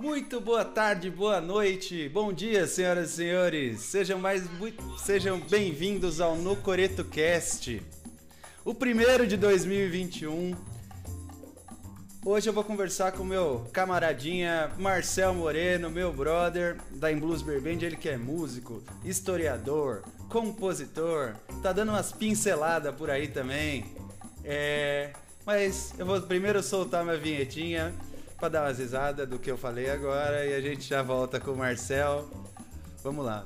Muito boa tarde, boa noite, bom dia, senhoras e senhores. Sejam mais sejam bem-vindos ao No Coreto Cast. O primeiro de 2021. Hoje eu vou conversar com meu camaradinha Marcel Moreno, meu brother da Blues Beer Band, ele que é músico, historiador, compositor, tá dando umas pinceladas por aí também. É, mas eu vou primeiro soltar minha vinhetinha para dar umas risadas do que eu falei agora e a gente já volta com o Marcel. Vamos lá.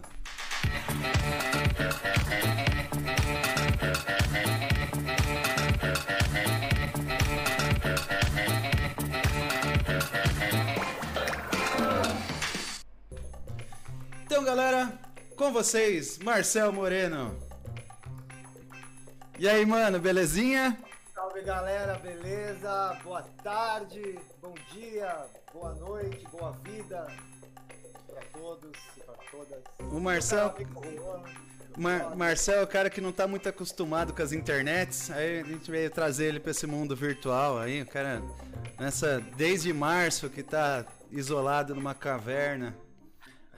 Então, galera, com vocês, Marcel Moreno. E aí, mano, belezinha? Galera, beleza? Boa tarde, bom dia, boa noite, boa vida para todos e para todas. O Marcel. Mar Marcel é o cara que não tá muito acostumado com as internets, aí a gente veio trazer ele para esse mundo virtual aí, o cara nessa desde março que tá isolado numa caverna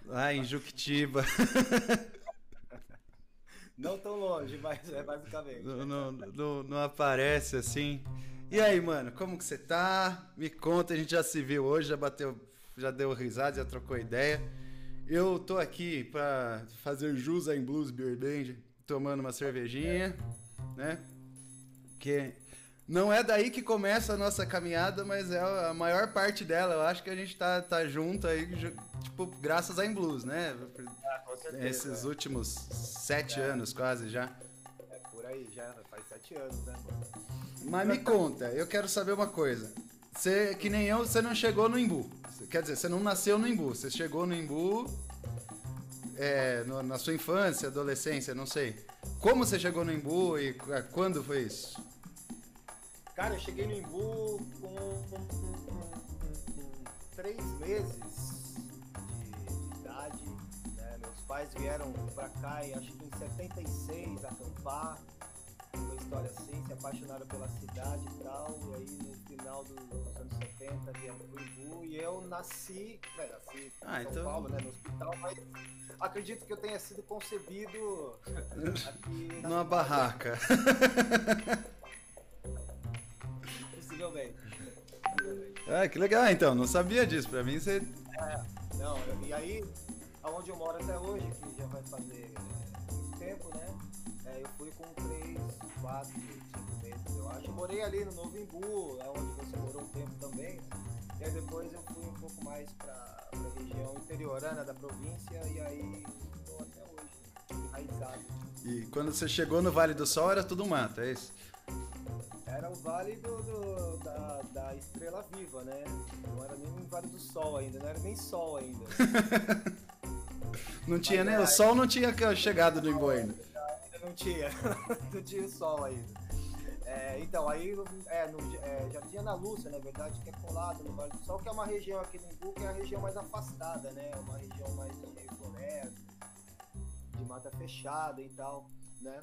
lá em Juquitiba. Não tão longe, mas é basicamente. Não, não, não, não, aparece assim. E aí, mano, como que você tá? Me conta, a gente já se viu hoje, já bateu, já deu risada, já trocou ideia. Eu tô aqui pra fazer jus em Blues Beer Band, tomando uma cervejinha, né? Que não é daí que começa a nossa caminhada, mas é a maior parte dela. Eu acho que a gente tá, tá junto aí, tipo, graças a In Blues, né? Ah, com certeza, Esses é. últimos sete é. anos quase já. É por aí, já faz sete anos, né, mano? Mas me conta, eu quero saber uma coisa. Você, que nem eu, você não chegou no Imbu. Quer dizer, você não nasceu no Imbu. Você chegou no Imbu é, no, na sua infância, adolescência, não sei. Como você chegou no Imbu e quando foi isso? Cara, eu cheguei no Imbu com, com, com, com três meses de, idade. Né? Meus pais vieram pra cá, e acho que em 76, acampar. Uma história assim, se apaixonaram pela cidade e tal. E aí no final do, dos anos 70 vieram pro Imbu e eu nasci, né, nasci ah, em São então... Paulo, né, no hospital, mas acredito que eu tenha sido concebido aqui numa barraca. Possivelmente. Ah, que legal, então. Não sabia disso. Pra mim você. É, não, e aí, aonde eu moro até hoje, que já vai fazer muito tempo, né? É, eu fui com 3, 4, 5 meses, eu acho. Eu morei ali no Novo Imbu, é onde você morou um tempo também. E aí depois eu fui um pouco mais pra, pra região interiorana da província e aí estou até hoje, enraizado. E quando você chegou no Vale do Sol era tudo mato, é isso? Era o Vale do, do da, da, Estrela Viva, né? Não era nem o Vale do Sol ainda, não era nem Sol ainda. não tinha Mas, nem. o Sol não tinha chegado no Imbu ainda. Ainda não tinha. não tinha o Sol ainda. É, então, aí é, no, é, Jardim Ana Lúcia, na verdade, que é colado no Vale do Sol, que é uma região aqui no Imbu que é a região mais afastada, né? É uma região mais de floresta, de mata fechada e tal, né?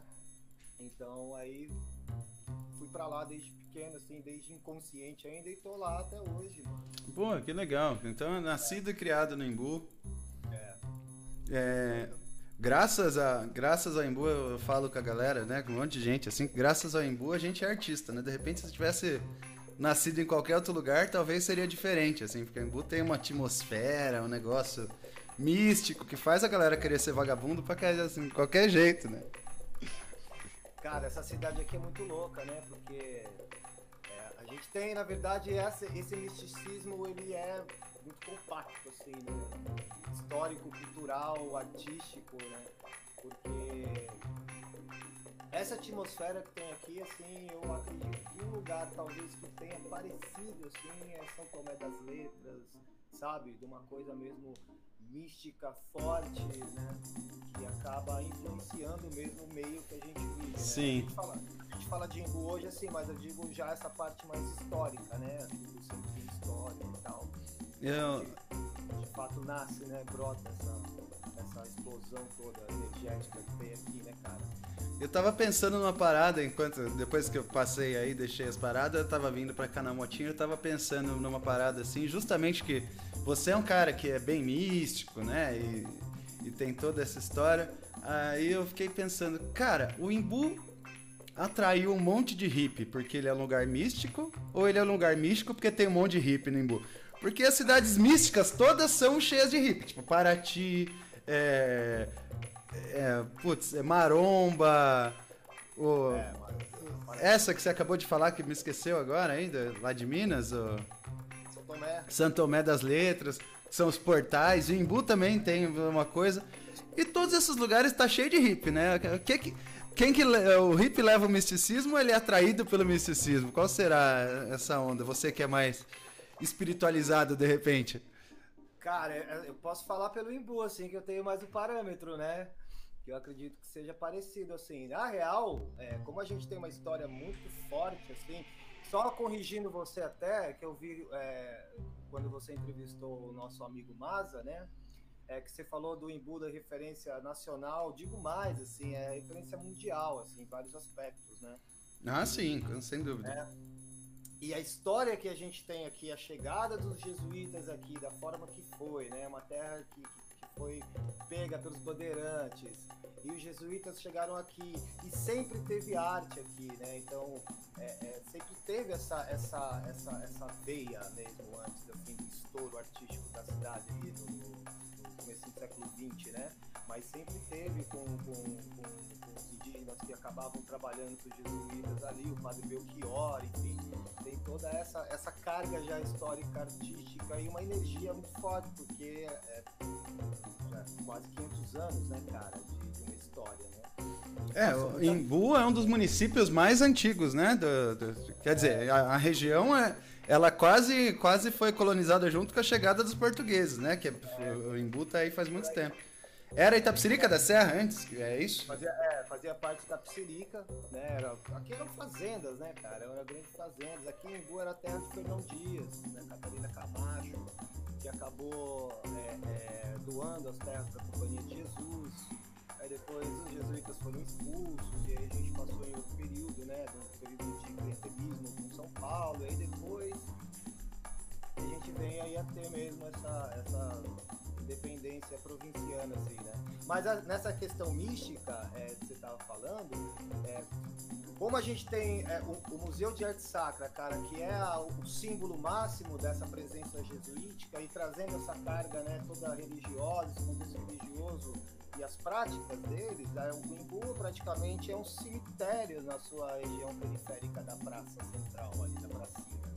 Então aí fui para lá desde pequeno, assim, desde inconsciente ainda e tô lá até hoje, mano. Pô, que legal. Então, nascido e criado no Imbu. É. é. Graças a, graças ao Imbu, eu falo com a galera, né, com um monte de gente, assim, graças ao Imbu a gente é artista, né? De repente, se tivesse nascido em qualquer outro lugar, talvez seria diferente, assim, porque o Imbu tem uma atmosfera, um negócio místico que faz a galera querer ser vagabundo pra assim, qualquer jeito, né? Cara, essa cidade aqui é muito louca, né? Porque é, a gente tem, na verdade, essa, esse misticismo, ele é muito compacto, assim, né? Histórico, cultural, artístico, né? Porque essa atmosfera que tem aqui, assim, eu acredito que um lugar talvez que tenha parecido, assim, é São Tomé das Letras, sabe? De uma coisa mesmo mística forte, né? Que acaba influenciando mesmo o meio que a gente vive. Né? Sim. A, gente fala, gente fala de Imbu hoje assim, mas eu digo já essa parte mais histórica, né? Do sentido histórico e tal. Eu... De, de fato nasce, né? Brota essa, essa explosão toda energética que tem aqui, né, cara? Eu tava pensando numa parada, enquanto depois que eu passei aí, deixei as paradas, eu tava vindo pra cá na motinha, eu tava pensando numa parada assim, justamente que você é um cara que é bem místico, né? E, e tem toda essa história. Aí eu fiquei pensando, cara, o Imbu atraiu um monte de hippie porque ele é um lugar místico ou ele é um lugar místico porque tem um monte de hippie no Imbu? Porque as cidades místicas todas são cheias de hippie, tipo Paraty, é, é, putz, é Maromba, o, é, essa que você acabou de falar que me esqueceu agora ainda, lá de Minas, o São Tomé, São Tomé das Letras, são os portais, o Imbu também tem uma coisa. E todos esses lugares tá cheio de hippie, né? Que, que, quem que o hippie leva o misticismo ou ele é atraído pelo misticismo? Qual será essa onda? Você que é mais espiritualizado de repente. Cara, eu posso falar pelo Imbu, assim, que eu tenho mais um parâmetro, né? Que eu acredito que seja parecido, assim. Na real, é, como a gente tem uma história muito forte, assim, só corrigindo você até, que eu vi é, quando você entrevistou o nosso amigo Maza, né? É, que você falou do Embu da referência nacional, digo mais, assim, é referência mundial, assim, em vários aspectos, né? Ah, sim, sem dúvida. É. E a história que a gente tem aqui, a chegada dos jesuítas aqui, da forma que foi, né? Uma terra que, que foi pega pelos bandeirantes, e os jesuítas chegaram aqui, e sempre teve arte aqui, né? Então, é, é, sempre teve essa, essa, essa, essa veia mesmo antes assim, do estouro artístico da cidade ali no, começo do século XX, né? Mas sempre teve com, com, com, com os indígenas que acabavam trabalhando com os jesuítas ali, o padre Belchior, enfim, tem toda essa, essa carga já histórica, artística e uma energia muito forte, porque é, já quase 500 anos, né, cara, de, de uma história, né? É, o Imbu é um dos municípios mais antigos, né? Do, do, quer dizer, a, a região é, ela quase, quase foi colonizada junto com a chegada dos portugueses, né? Que é, o Imbu tá aí faz muito tempo. Era Itapsirica da Serra antes, é isso? Fazia, é, fazia parte da Itapsirica, né? Era, aqui eram fazendas, né, cara? Eram grandes fazendas. Aqui em Imbu era terra de Fernão Dias, né? Catarina Camacho, que acabou é, é, doando as terras para a Companhia de Jesus. Aí depois os jesuítas foram expulsos, e aí a gente passou em outro período, né? Um período de clientelismo com São Paulo, e aí depois a gente vem aí a ter mesmo essa, essa independência provinciana, assim, né? Mas a, nessa questão mística é, que você estava falando, é, como a gente tem é, o, o, Museu de Arte Sacra, cara, que é a, o símbolo máximo dessa presença jesuítica e trazendo essa carga, né, toda religiosa, esse contexto religioso e as práticas deles, né, o Imbu praticamente é um cemitério na sua região periférica da Praça Central, ali da Pracinha.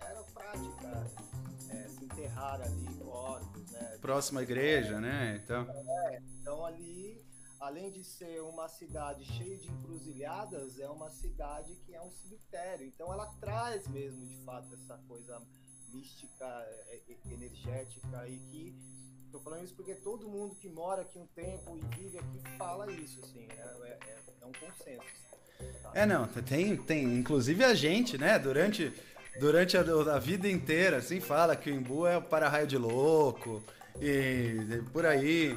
Era prática é, se enterrar ali corpos, né? Próxima igreja, né? Então... É, então ali, além de ser uma cidade cheia de encruzilhadas, é uma cidade que é um cemitério. Então ela traz mesmo, de fato, essa coisa mística, é, é, energética e que Tô falando isso porque todo mundo que mora aqui um tempo e vive aqui fala isso, assim, é, é, é, é um consenso. Tá? É, não, tem, tem, inclusive a gente, né, durante, durante a, a vida inteira, assim, fala que o Imbu é o para-raio de louco e, por aí.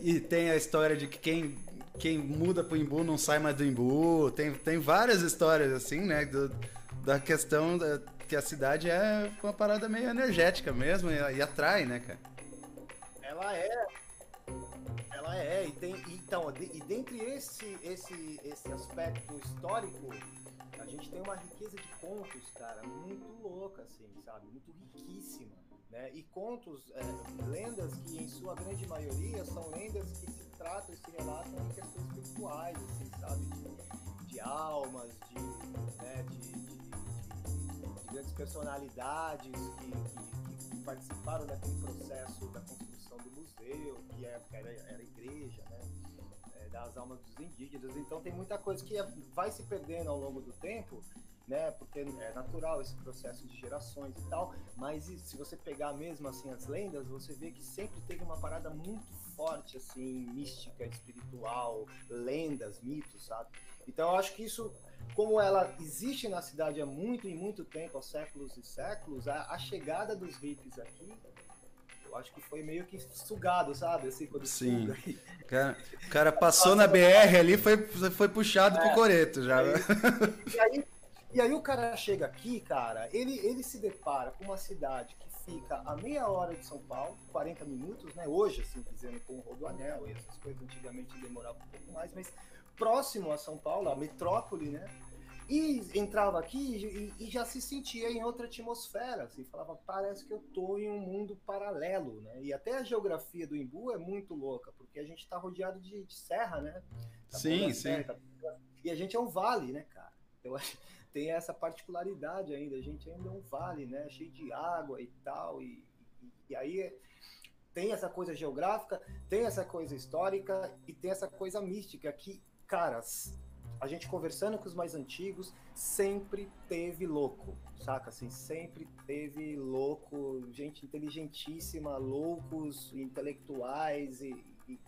E tem a história de que quem, quem muda pro Imbu não sai mais do Imbu. Tem, tem várias histórias, assim, né, do, da questão da, que a cidade é uma parada meio energética mesmo e, e atrai, né, cara? Ela é. Ela é, e tem. Então, e dentre esse, esse, esse aspecto histórico, a gente tem uma riqueza de contos, cara, muito louca, assim, sabe? Muito riquíssima. Né? E contos, é, lendas que em sua grande maioria são lendas que se tratam e se relatam em questões espirituais, assim, sabe? De, de almas, de, né, de, de, de, grandes personalidades que, que, que participaram daquele processo museu, que é, era, era igreja, né? É, das almas dos indígenas. Então tem muita coisa que é, vai se perdendo ao longo do tempo, né? Porque é natural esse processo de gerações e tal. Mas se você pegar mesmo assim as lendas, você vê que sempre teve uma parada muito forte, assim, mística, espiritual, lendas, mitos, sabe? Então eu acho que isso como ela existe na cidade há muito e muito tempo, há séculos e séculos, a, a chegada dos hippies aqui eu acho que foi meio que sugado, sabe? Assim, quando Sim. O cara, o cara passou na BR ali foi foi puxado é, pro coreto já. E aí, e aí o cara chega aqui, cara, ele, ele se depara com uma cidade que fica a meia hora de São Paulo, 40 minutos, né? Hoje, assim, dizendo com o Rodoanel e essas coisas, antigamente demorava um pouco mais, mas próximo a São Paulo, a metrópole, né? E entrava aqui e, e, já se sentia em outra atmosfera, assim, falava, parece que eu tô em um mundo paralelo, né? E até a geografia do Imbu é muito louca, porque a gente está rodeado de, de, serra, né? Tá sim, sim. Tá... E a gente é um vale, né, cara? Eu acho tem essa particularidade ainda, a gente ainda é um vale, né? Cheio de água e tal, e, e, e aí tem essa coisa geográfica, tem essa coisa histórica e tem essa coisa mística que, caras, a gente conversando com os mais antigos, sempre teve louco, saca? Assim, sempre teve louco, gente inteligentíssima, loucos, intelectuais e, e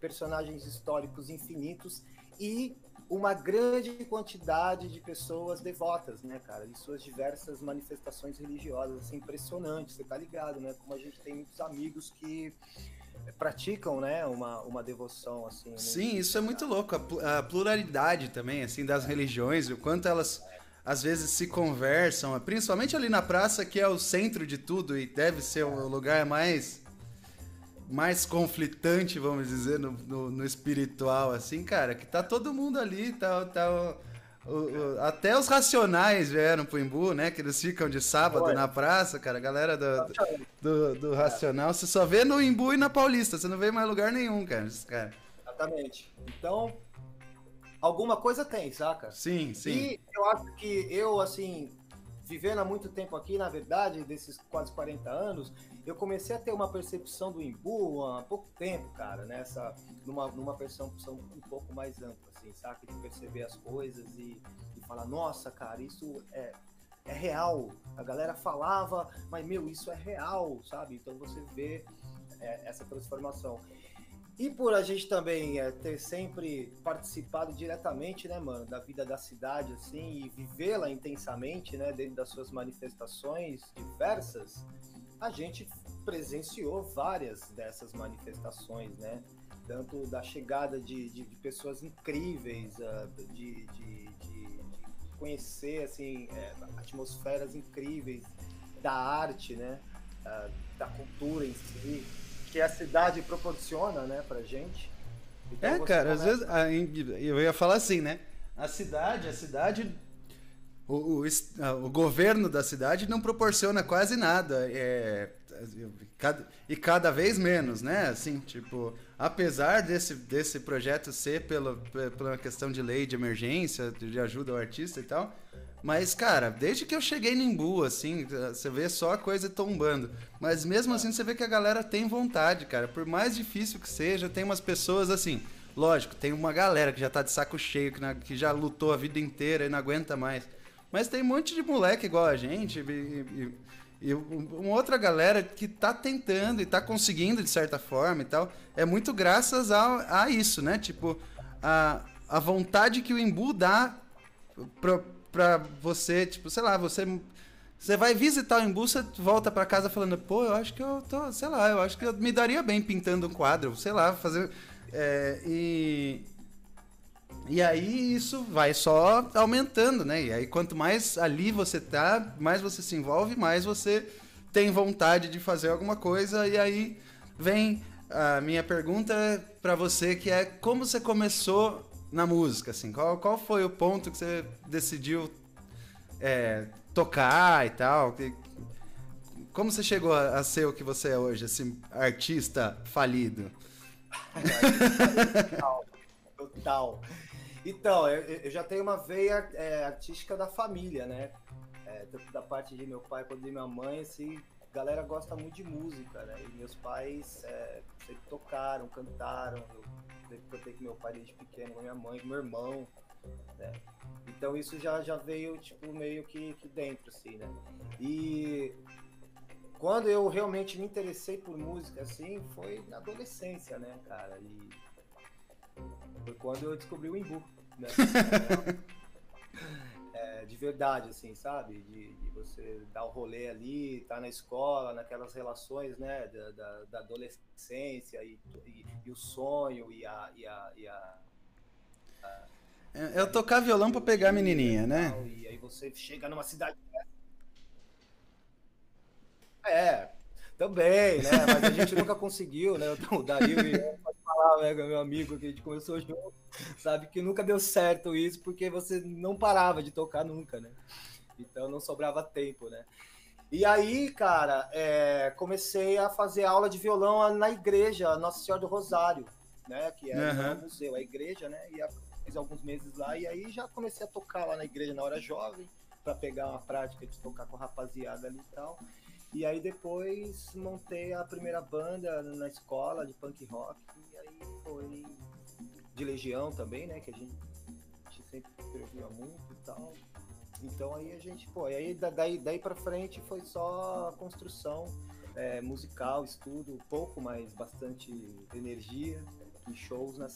personagens históricos infinitos e uma grande quantidade de pessoas devotas, né, cara, de suas diversas manifestações religiosas, assim, impressionante, você tá ligado, né, como a gente tem muitos amigos que praticam, né, uma, uma devoção assim. Sim, isso é muito louco, a, pluralidade também, assim, das religiões, o quanto elas às vezes se conversam, principalmente ali na praça que é o centro de tudo e deve ser o lugar mais mais conflitante, vamos dizer, no, no, no espiritual, assim, cara, que tá todo mundo ali, tá, tá o, o, até os racionais vieram pro Imbu, né? Que eles ficam de sábado na praça, cara. A galera do, do, do, Racional, você só vê no Imbu e na Paulista, você não vê mais lugar nenhum, cara. cara. Exatamente. Então, alguma coisa tem, saca? Sim, sim. E eu acho que eu, assim, vivendo há muito tempo aqui, na verdade, desses quase 40 anos, eu comecei a ter uma percepção do Imbu há pouco tempo, cara, nessa, numa, numa percepção um pouco mais ampla assim, saca? De perceber as coisas e, e falar, nossa, cara, isso é, é real. A galera falava, mas meu, isso é real, sabe? Então você vê é, essa transformação. E por a gente também é, ter sempre participado diretamente, né, mano, da vida da cidade, assim, e vivê-la intensamente, né, dentro das suas manifestações diversas, a gente presenciou várias dessas manifestações, né? tanto da chegada de, de, de pessoas incríveis, uh, de, de, conhecer assim é, atmosferas incríveis da arte, né, uh, da cultura em si, que a cidade proporciona, né, para gente. Então, é, cara, começa... às vezes eu ia falar assim, né? A cidade, a cidade o, o, o, governo da cidade não proporciona quase nada. É, e cada vez menos, né? Assim, tipo, apesar desse, desse projeto ser pela, pela questão de lei de emergência, de ajuda ao artista e tal, mas, cara, desde que eu cheguei no Imbu, assim, você vê só a coisa tombando. Mas mesmo assim, você vê que a galera tem vontade, cara. Por mais difícil que seja, tem umas pessoas assim. Lógico, tem uma galera que já tá de saco cheio, que, na, que já lutou a vida inteira e não aguenta mais. Mas tem um monte de moleque igual a gente. E, e, e uma outra galera que tá tentando e tá conseguindo de certa forma e tal, é muito graças a, a isso, né? Tipo, a, a vontade que o Imbu dá pra, pra você, tipo, sei lá, você você vai visitar o Imbu, você volta para casa falando, pô, eu acho que eu tô, sei lá, eu acho que eu me daria bem pintando um quadro, sei lá, fazer. É, e, e aí isso vai só aumentando, né? E aí quanto mais ali você tá, mais você se envolve, mais você tem vontade de fazer alguma coisa. E aí vem a minha pergunta para você, que é como você começou na música, assim? Qual, qual foi o ponto que você decidiu é, tocar e tal? Como você chegou a, a ser o que você é hoje, assim, artista falido? total, total. Então, eu, eu, já tenho uma veia é, artística da família, né? É, tanto da parte de meu pai quanto de minha mãe, assim, a galera gosta muito de música, né? E meus pais é, sempre tocaram, cantaram. Eu sempre cantei com meu pai desde pequeno, com minha mãe, com meu irmão, né? Então isso já, já veio, tipo, meio que, que dentro, assim, né? E quando eu realmente me interessei por música, assim, foi na adolescência, né, cara? E foi quando eu descobri o Imbu. Né? É, de verdade, assim, sabe? De, de, você dar o rolê ali, estar tá na escola, naquelas relações, né? Da, da, da adolescência e, e, e, o sonho e a. E a, e a, a é, eu tocar violão para pegar a menininha, né? E aí você chega numa cidade É, também, né? Mas a gente nunca conseguiu, né? O Dario falar, né, meu amigo, que a gente começou junto, sabe que nunca deu certo isso, porque você não parava de tocar nunca, né? Então não sobrava tempo, né? E aí, cara, é, comecei a fazer aula de violão na igreja Nossa Senhora do Rosário, né? Que é uhum. o museu, a igreja, né? E fiz alguns meses lá e aí já comecei a tocar lá na igreja na hora jovem para pegar uma prática de tocar com a rapaziada ali e tal. E aí depois montei a primeira banda na escola de punk rock e aí foi de Legião também, né? Que a gente, a gente sempre ouvia muito e tal. Então aí a gente, pô, e aí daí, daí pra frente foi só construção é, musical, estudo, pouco, mas bastante energia e shows na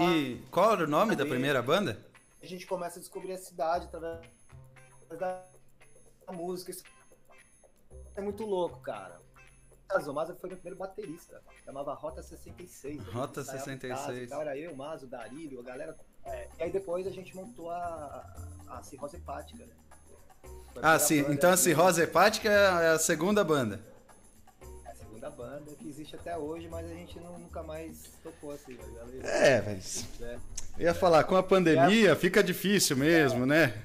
E qual era o nome da primeira banda? A gente começa a descobrir a cidade através da música. É muito louco, cara. O Maza foi meu primeiro baterista. Chamava Rota 66. Rota 66. Casa, era eu, o Mazo, Darílio, a galera. É, e aí depois a gente montou a, a Cirrose Hepática, né? Ah, sim. Então a Cirrose Hepática é a segunda banda. É a segunda banda que existe até hoje, mas a gente não, nunca mais tocou assim. Galera. É, mas. É. Eu ia falar, com a pandemia fica difícil mesmo, né?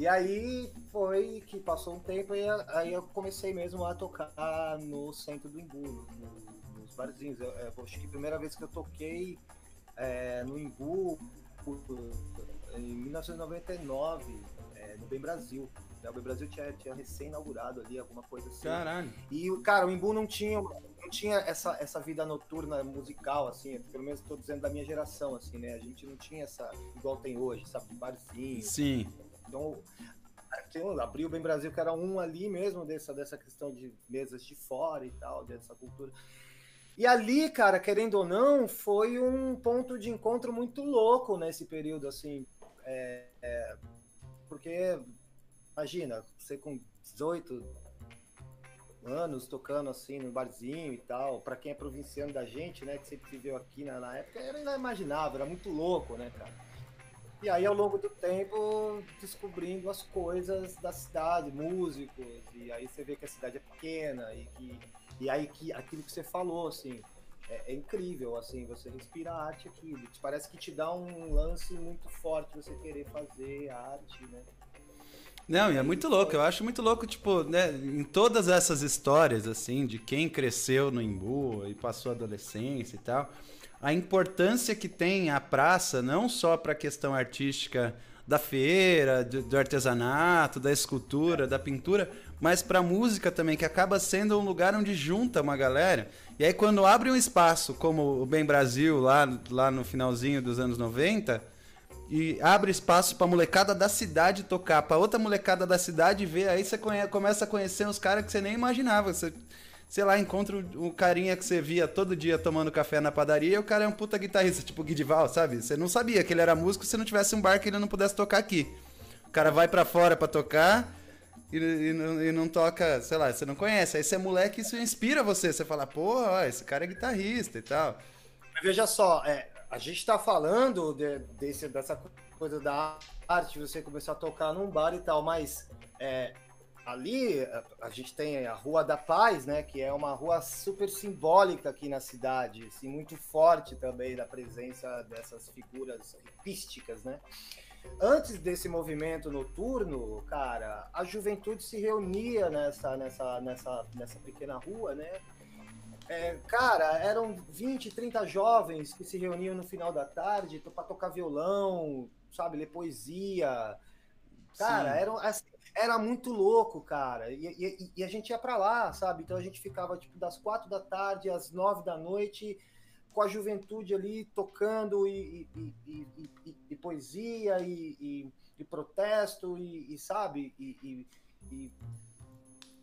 E aí foi que passou um tempo e aí eu comecei mesmo a tocar no centro do Imbu, no, nos barzinhos. Eu, eu, acho que a primeira vez que eu toquei é, no Imbu em 1999, é, no Bem Brasil. O Bem Brasil tinha, tinha recém-inaugurado ali, alguma coisa assim. Caralho. E, cara, o Imbu não tinha, não tinha essa, essa vida noturna musical, assim, pelo menos estou dizendo da minha geração, assim, né? A gente não tinha essa, igual tem hoje, sabe, de barzinho. Sim. Então, abriu o Bem Brasil, que era um ali mesmo, dessa, dessa questão de mesas de fora e tal, dessa cultura. E ali, cara, querendo ou não, foi um ponto de encontro muito louco nesse período, assim. É, é, porque, imagina, você com 18 anos tocando assim no barzinho e tal, para quem é provinciano da gente, né, que sempre viveu aqui na, na época, era inimaginável, era muito louco, né, cara? E aí, ao longo do tempo, descobrindo as coisas da cidade, músicos, e aí você vê que a cidade é pequena e que e aí que aquilo que você falou, assim, é, é, incrível, assim, você respira arte aquilo. Parece que te dá um lance muito forte você querer fazer arte, né? Não, e é muito louco, eu acho muito louco, tipo, né, em todas essas histórias, assim, de quem cresceu no Imbu e passou a adolescência e tal, a importância que tem a praça, não só para a questão artística da feira, do, do artesanato, da escultura, da pintura, mas para música também, que acaba sendo um lugar onde junta uma galera. E aí quando abre um espaço como o Bem Brasil lá, lá no finalzinho dos anos 90, e abre espaço para molecada da cidade tocar, para outra molecada da cidade ver, aí você começa a conhecer uns caras que você nem imaginava. Você, sei lá, encontra o carinha que você via todo dia tomando café na padaria e o cara é um puta guitarrista, tipo Guidival, sabe? Você não sabia que ele era músico se não tivesse um bar que ele não pudesse tocar aqui. O cara vai para fora para tocar, e, e, não, e, não, toca, sei lá, você não conhece. Aí você é moleque, isso inspira você. Você fala, ó, esse cara é guitarrista e tal. Veja só, é, a gente está falando de, desse, dessa coisa da arte, você começar a tocar num bar e tal, mas é, ali a, gente tem a Rua da Paz, né, que é uma rua super simbólica aqui na cidade, assim, muito forte também da presença dessas figuras artísticas, né? antes desse movimento noturno, cara, a juventude se reunia nessa, nessa, nessa, nessa pequena rua, né? É, cara, eram 20, 30 jovens que se reuniam no final da tarde para tocar violão, sabe, ler poesia. Cara, era, assim, era muito louco, cara. E, e, e a gente ia para lá, sabe? Então a gente ficava tipo das quatro da tarde às nove da noite com a juventude ali tocando e, e, poesia e, protesto e, sabe e,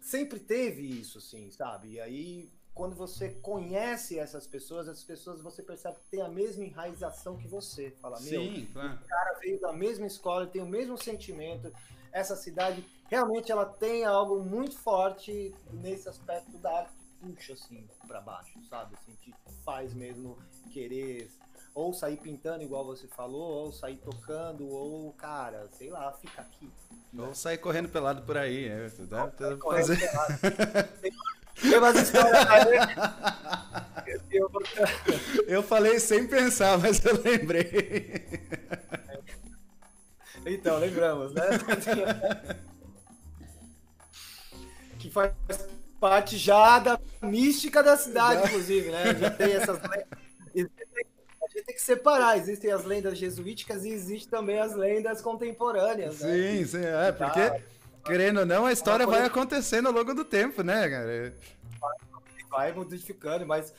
sempre teve isso assim sabe e aí quando você conhece essas pessoas essas pessoas você percebe que tem a mesma enraização que você fala meu Sim, claro. o cara veio da mesma escola tem o mesmo sentimento essa cidade realmente ela tem algo muito forte nesse aspecto da arte puxa assim para baixo, sabe? Assim, que faz mesmo querer ou sair pintando igual você falou, ou sair tocando, ou, cara, sei lá, fica aqui. Ou sair correndo pelado por aí. É, deve, deve fazer... Tem umas histórias aí. Eu falei sem pensar, mas eu lembrei. Então, lembramos, né? que faz parte já da mística da cidade, inclusive, né? Já tem essas A gente tem que separar. Existem as lendas jesuíticas e existem também as lendas contemporâneas. Né? Sim, sim. É, porque, querendo ou não, a história vai acontecendo ao longo do tempo, né, cara? Vai modificando, mas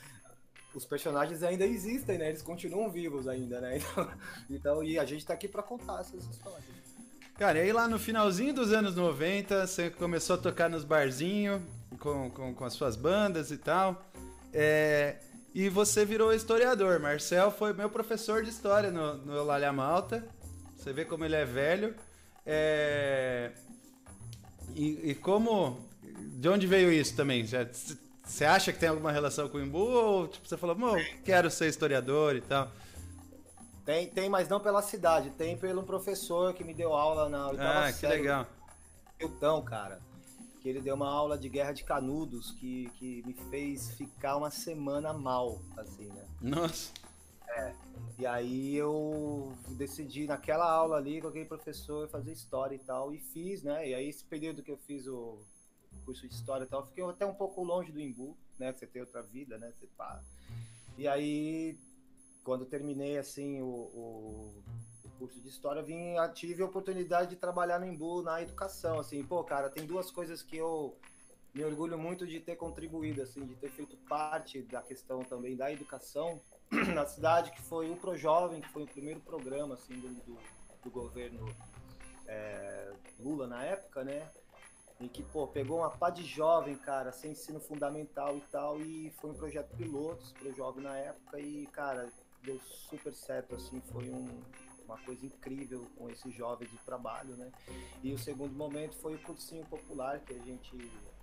os personagens ainda existem, né? Eles continuam vivos ainda, né? Então, então e a gente tá aqui para contar essas histórias. Cara, e aí lá no finalzinho dos anos 90, você começou a tocar nos barzinhos com, com, com as suas bandas e tal. É, e você virou historiador. Marcel foi meu professor de história no, no Eulália Malta. Você vê como ele é velho. É, e, e como. De onde veio isso também? Você acha que tem alguma relação com o Imbu? Ou tipo, você falou, quero ser historiador e tal? Tem, tem, mas não pela cidade, tem pelo professor que me deu aula na oitava Ah, que série, legal. Então, cara, que ele deu uma aula de guerra de canudos que, que me fez ficar uma semana mal, assim, né? Nossa. É. E aí eu decidi naquela aula ali com aquele professor fazer história e tal, e fiz, né? E aí esse período que eu fiz o curso de história e tal, fiquei até um pouco longe do Imbu, né? Você tem outra vida, né? Você pá. E aí quando terminei assim o, o, o, curso de história, vim tive a oportunidade de trabalhar no Embu na educação, assim, pô, cara, tem duas coisas que eu me orgulho muito de ter contribuído, assim, de ter feito parte da questão também da educação na cidade, que foi o Pro Jovem, que foi o primeiro programa, assim, do, do, do governo é, Lula na época, né? Em que, pô, pegou uma pá de jovem, cara, sem ensino fundamental e tal, e foi um projeto piloto pro jovem na época, e, cara, deu super certo, assim, foi um, uma coisa incrível com esses jovens de trabalho, né? E o segundo momento foi o cursinho popular que a gente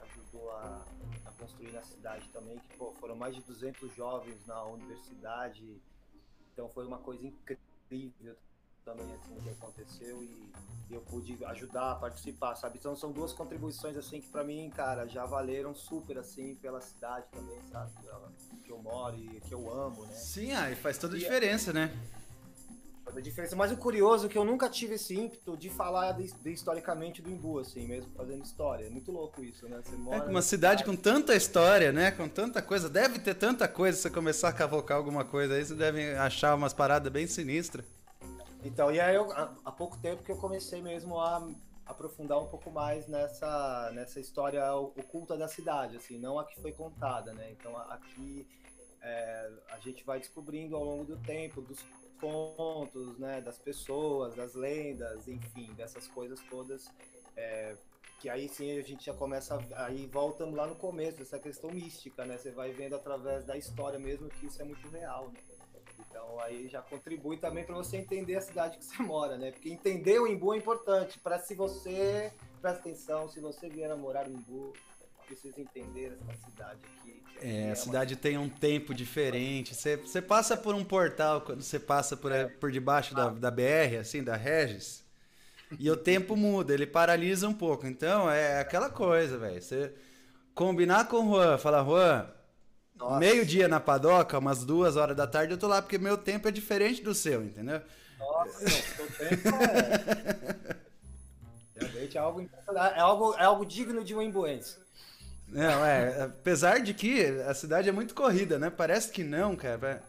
ajudou a, a construir na cidade também, que pô, foram mais de 200 jovens na universidade, então foi uma coisa incrível também assim que aconteceu e, e eu pude ajudar a participar, sabe? Então são duas contribuições assim que para mim, cara, já valeram super assim pela cidade também, sabe? Que eu moro e que eu amo, né? Sim, aí faz toda a diferença, né? Faz a diferença. Mas o curioso é que eu nunca tive esse ímpeto de falar de, de historicamente do Imbu, assim, mesmo fazendo história. É muito louco isso, né? Você mora é uma cidade, cidade com tanta história, né? Com tanta coisa. Deve ter tanta coisa. Se você começar a cavocar alguma coisa aí, você deve achar umas paradas bem sinistras. Então, e aí eu, há pouco tempo que eu comecei mesmo a aprofundar um pouco mais nessa, nessa história oculta da cidade, assim, não a que foi contada, né? Então aqui é, a gente vai descobrindo ao longo do tempo dos contos, né, das pessoas, das lendas, enfim, dessas coisas todas, é, que aí sim a gente já começa, aí voltamos lá no começo, essa questão mística, né? Você vai vendo através da história mesmo que isso é muito real, né? Então aí já contribui também para você entender a cidade que você mora, né? Porque entender o Imbu é importante para se você presta atenção, se você vier a morar no Imbu, precisa entender essa cidade aqui. É, é, a cidade uma... tem um tempo diferente. Você, você passa por um portal quando você passa por, é. por debaixo ah. da, da BR, assim, da Regis, e o tempo muda, ele paralisa um pouco. Então é aquela coisa, velho. Você combinar com o Juan, falar, Juan, meio-dia na padoca, umas duas horas da tarde, eu tô lá, porque meu tempo é diferente do seu, entendeu? Nossa, o seu tempo é. Realmente é algo, é algo, é algo digno de um embuense. Não, é. Apesar de que a cidade é muito corrida, né? Parece que não, cara.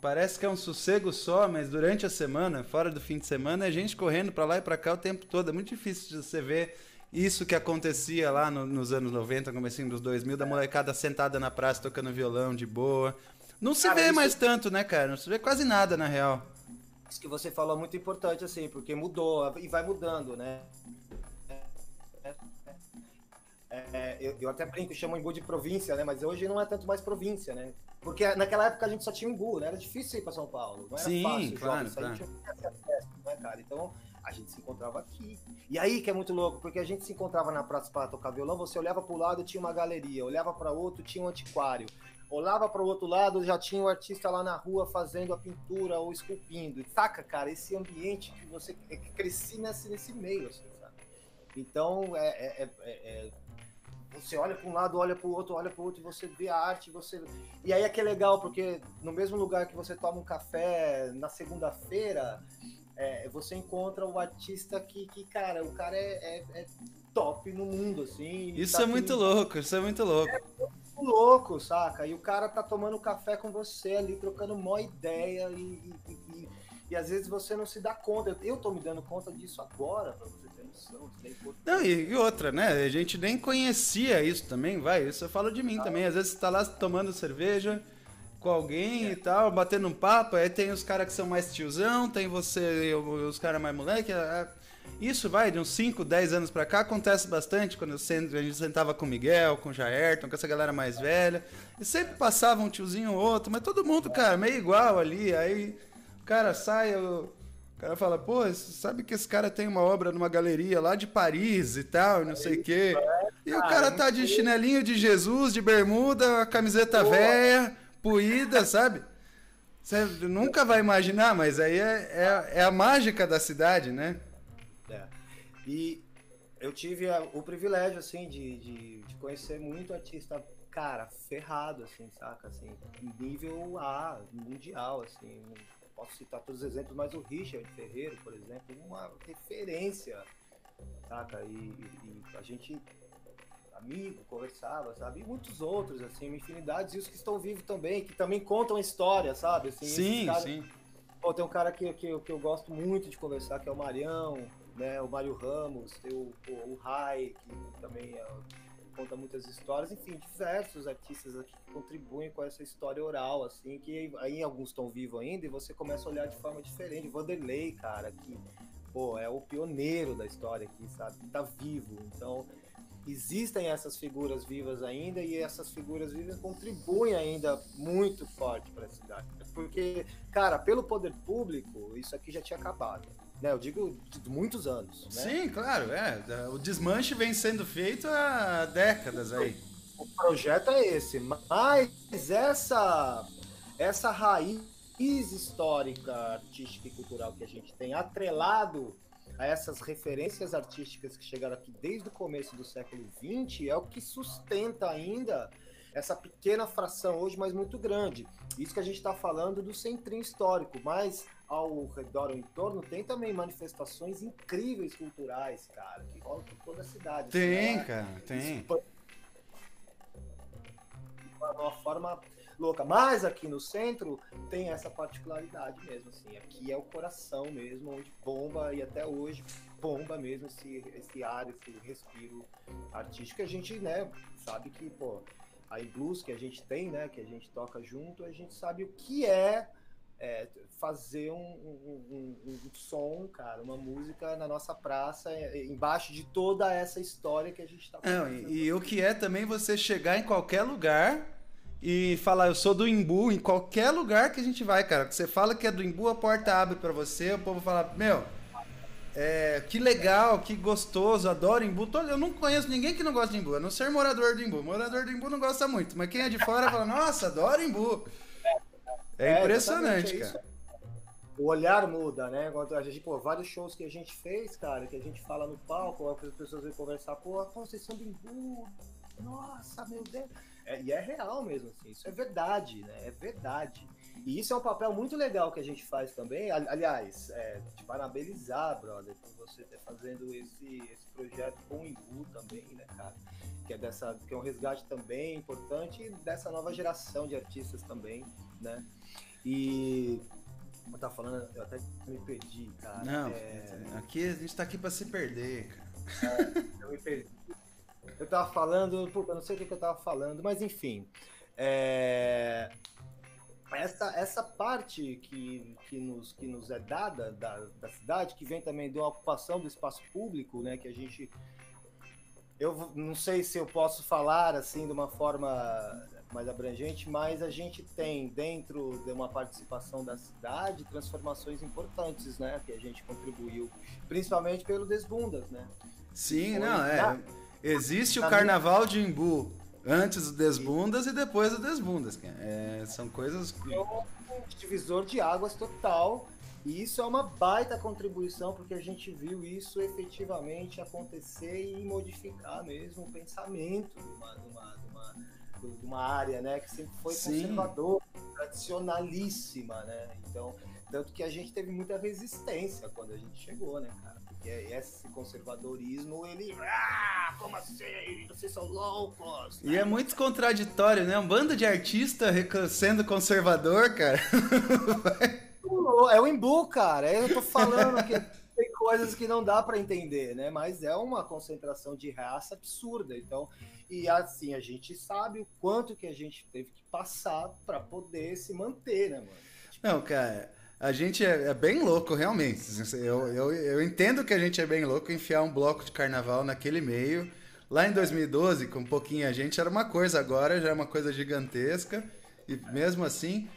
Parece que é um sossego só, mas durante a semana, fora do fim de semana, é gente correndo para lá e para cá o tempo todo. É muito difícil de você ver isso que acontecia lá no, nos anos 90, comecinho dos 2000, da molecada sentada na praça tocando violão de boa. Não se cara, vê mais tanto, né, cara? Não se vê quase nada, na real. Isso que você falou é muito importante, assim, porque mudou e vai mudando, né? É, eu, eu, até brinco, chamo Imbu de província, né? Mas hoje não é tanto mais província, né? Porque naquela época a gente só tinha Imbu, né? Era difícil ir para São Paulo, não era Sim, fácil. Claro, claro. Tinha acesso, né, cara? Então a gente se encontrava aqui. E aí que é muito louco, porque a gente se encontrava na praça para tocar violão, você olhava para o lado tinha uma galeria, olhava para outro tinha um antiquário. olhava para o outro lado, já tinha o artista lá na rua fazendo a pintura ou esculpindo. Saca, cara, esse ambiente que você é que cresci nesse, nesse meio, assim, sabe? Então, é, é, é, é você olha para um lado, olha para o outro, olha para o outro, e você vê a arte, você e aí é que é legal porque no mesmo lugar que você toma um café na segunda-feira, é, você encontra o artista que, que cara, o cara é, é, é top no mundo, assim. Isso tá é muito louco, isso é muito louco. É muito louco, saca? E o cara tá tomando café com você ali, trocando uma ideia e, e, e, e, às vezes você não se dá conta. Eu tô me dando conta disso agora, pra você ter noção. Não, e, outra, né? A gente nem conhecia isso também, vai. Isso eu falo de mim ah, também. Às vezes você tá lá tomando cerveja com alguém é. e tal, batendo um papo, aí tem os caras que são mais tiozão, tem você e os caras mais moleque. Isso vai de uns 5, 10 anos pra cá, acontece bastante quando eu sento, a gente sentava com o Miguel, com o Jairton, com essa galera mais velha. E sempre passava um tiozinho ou outro, mas todo mundo, cara, meio igual ali. Aí o cara sai, o cara fala, pô, sabe que esse cara tem uma obra numa galeria lá de Paris e tal, e não sei o quê. E o cara tá de chinelinho de Jesus, de bermuda, camiseta velha, puída, sabe? Você nunca vai imaginar, mas aí é, é, é a mágica da cidade, né? E eu tive a, o privilégio, assim, de, de, de, conhecer muito artista, cara, ferrado, assim, saca? Assim, nível A, mundial, assim. Posso citar todos os exemplos, mas o Richard Ferreiro, por exemplo, uma referência, saca? E, e, e a gente, amigo, conversava, sabe? E muitos outros, assim, uma infinidade. E os que estão vivos também, que também contam história, sabe? Assim, sim, caras... sim. Pô, tem um cara que, que, que eu gosto muito de conversar, que é o Marião, né? O Mário Ramos, tem o, o, o Rai, que também é, conta muitas histórias, enfim, diversos artistas aqui que contribuem com essa história oral, assim, que aí alguns estão vivos ainda e você começa a olhar de forma diferente. Vanderlei, cara, que pô, é o pioneiro da história aqui, sabe? Tá vivo. Então, existem essas figuras vivas ainda e essas figuras vivas contribuem ainda muito forte para a cidade. Porque, cara, pelo poder público, isso aqui já tinha acabado. Né, eu digo de muitos anos. Né? Sim, claro, é. O desmanche vem sendo feito há décadas aí. O projeto é esse, mas essa essa raiz histórica, artística e cultural que a gente tem atrelado a essas referências artísticas que chegaram aqui desde o começo do século XX é o que sustenta ainda essa pequena fração hoje, mas muito grande. Isso que a gente está falando do centrinho histórico, mas ao redor, ao entorno, tem também manifestações incríveis culturais, cara, que rolam por toda a cidade. Tem, cara, tem. De uma forma louca. Mas aqui no centro tem essa particularidade mesmo, assim. Aqui é o coração mesmo, onde bomba e até hoje bomba mesmo esse, esse ar, esse respiro artístico. A gente, né, sabe que, pô, a blues que a gente tem, né, que a gente toca junto, a gente sabe o que é é, fazer um, um, um, um, som, cara, uma música na nossa praça, é, embaixo de toda essa história que a gente está. E, e o que é também você chegar em qualquer lugar e falar, eu sou do Imbu, em qualquer lugar que a gente vai, cara. Você fala que é do Imbu, a porta abre para você, o povo fala, meu, é, que legal, que gostoso, adoro Imbu. Eu não conheço ninguém que não gosta de Imbu, a não ser morador do Imbu. Morador do Imbu não gosta muito, mas quem é de fora fala, nossa, adoro Imbu. É, é impressionante, cara. O olhar muda, né? A gente, pô, vários shows que a gente fez, cara, que a gente fala no palco, as pessoas vêm conversar, pô, pô vocês são do Imbu, nossa, meu Deus. É, e é real mesmo, assim, isso é verdade, né? É verdade. E isso é um papel muito legal que a gente faz também. Aliás, é, te parabenizar, brother, por você estar fazendo esse, esse projeto com o Imbu também, né, cara? Que é, dessa, que é um resgate também importante dessa nova geração de artistas também, né? E eu tava falando, eu até me perdi, cara. Não, é... aqui a gente tá aqui pra se perder, cara. É, eu me perdi. Eu tava falando, puta, não sei o que, eu tava falando, mas enfim. É... Essa, essa parte que, que, nos, que nos é dada da, da cidade, que vem também da ocupação do espaço público, né? Que a gente eu não sei se eu posso falar assim de uma forma mais abrangente, mas a gente tem dentro de uma participação da cidade transformações importantes, né, que a gente contribuiu, principalmente pelo Desbundas, né? Sim, não, é. Existe o Carnaval de Imbu, Antes do Desbundas e depois do Desbundas. É, são coisas. É um divisor de águas total. E isso é uma baita contribuição, porque a gente viu isso efetivamente acontecer e modificar mesmo o pensamento de uma, de uma, de uma, de uma área né, que sempre foi Sim. conservadora, tradicionalíssima. Né? Então, tanto que a gente teve muita resistência quando a gente chegou, né, cara? Porque esse conservadorismo, ele. Ah, como assim? Vocês são loucos! E é muito contraditório, né? Um bando de artista sendo conservador, cara. é o Imbu, cara. Eu tô falando que tem coisas que não dá para entender, né? Mas é uma concentração de raça absurda. Então, e assim, a gente sabe o quanto que a gente teve que passar para poder se manter, né, mano? Não, cara. A gente é, é, bem louco, realmente. Eu, eu, eu entendo que a gente é bem louco enfiar um bloco de carnaval naquele meio. Lá em 2012, com um pouquinho a gente, era uma coisa, agora já é uma coisa gigantesca. E mesmo assim,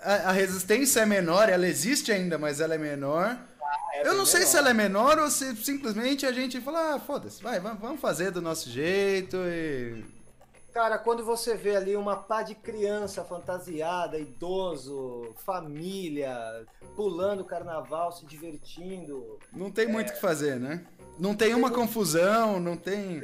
a, a resistência é menor, ela existe ainda, mas ela é menor. É eu não sei menor. se ela é menor ou se simplesmente a gente fala, ah, foda-se, vai, vamos fazer do nosso jeito e Cara, quando você vê ali uma pá de criança fantasiada, idoso, família, pulando carnaval, se divertindo. Não tem é... muito o que fazer, né? Não tem uma confusão, não tem.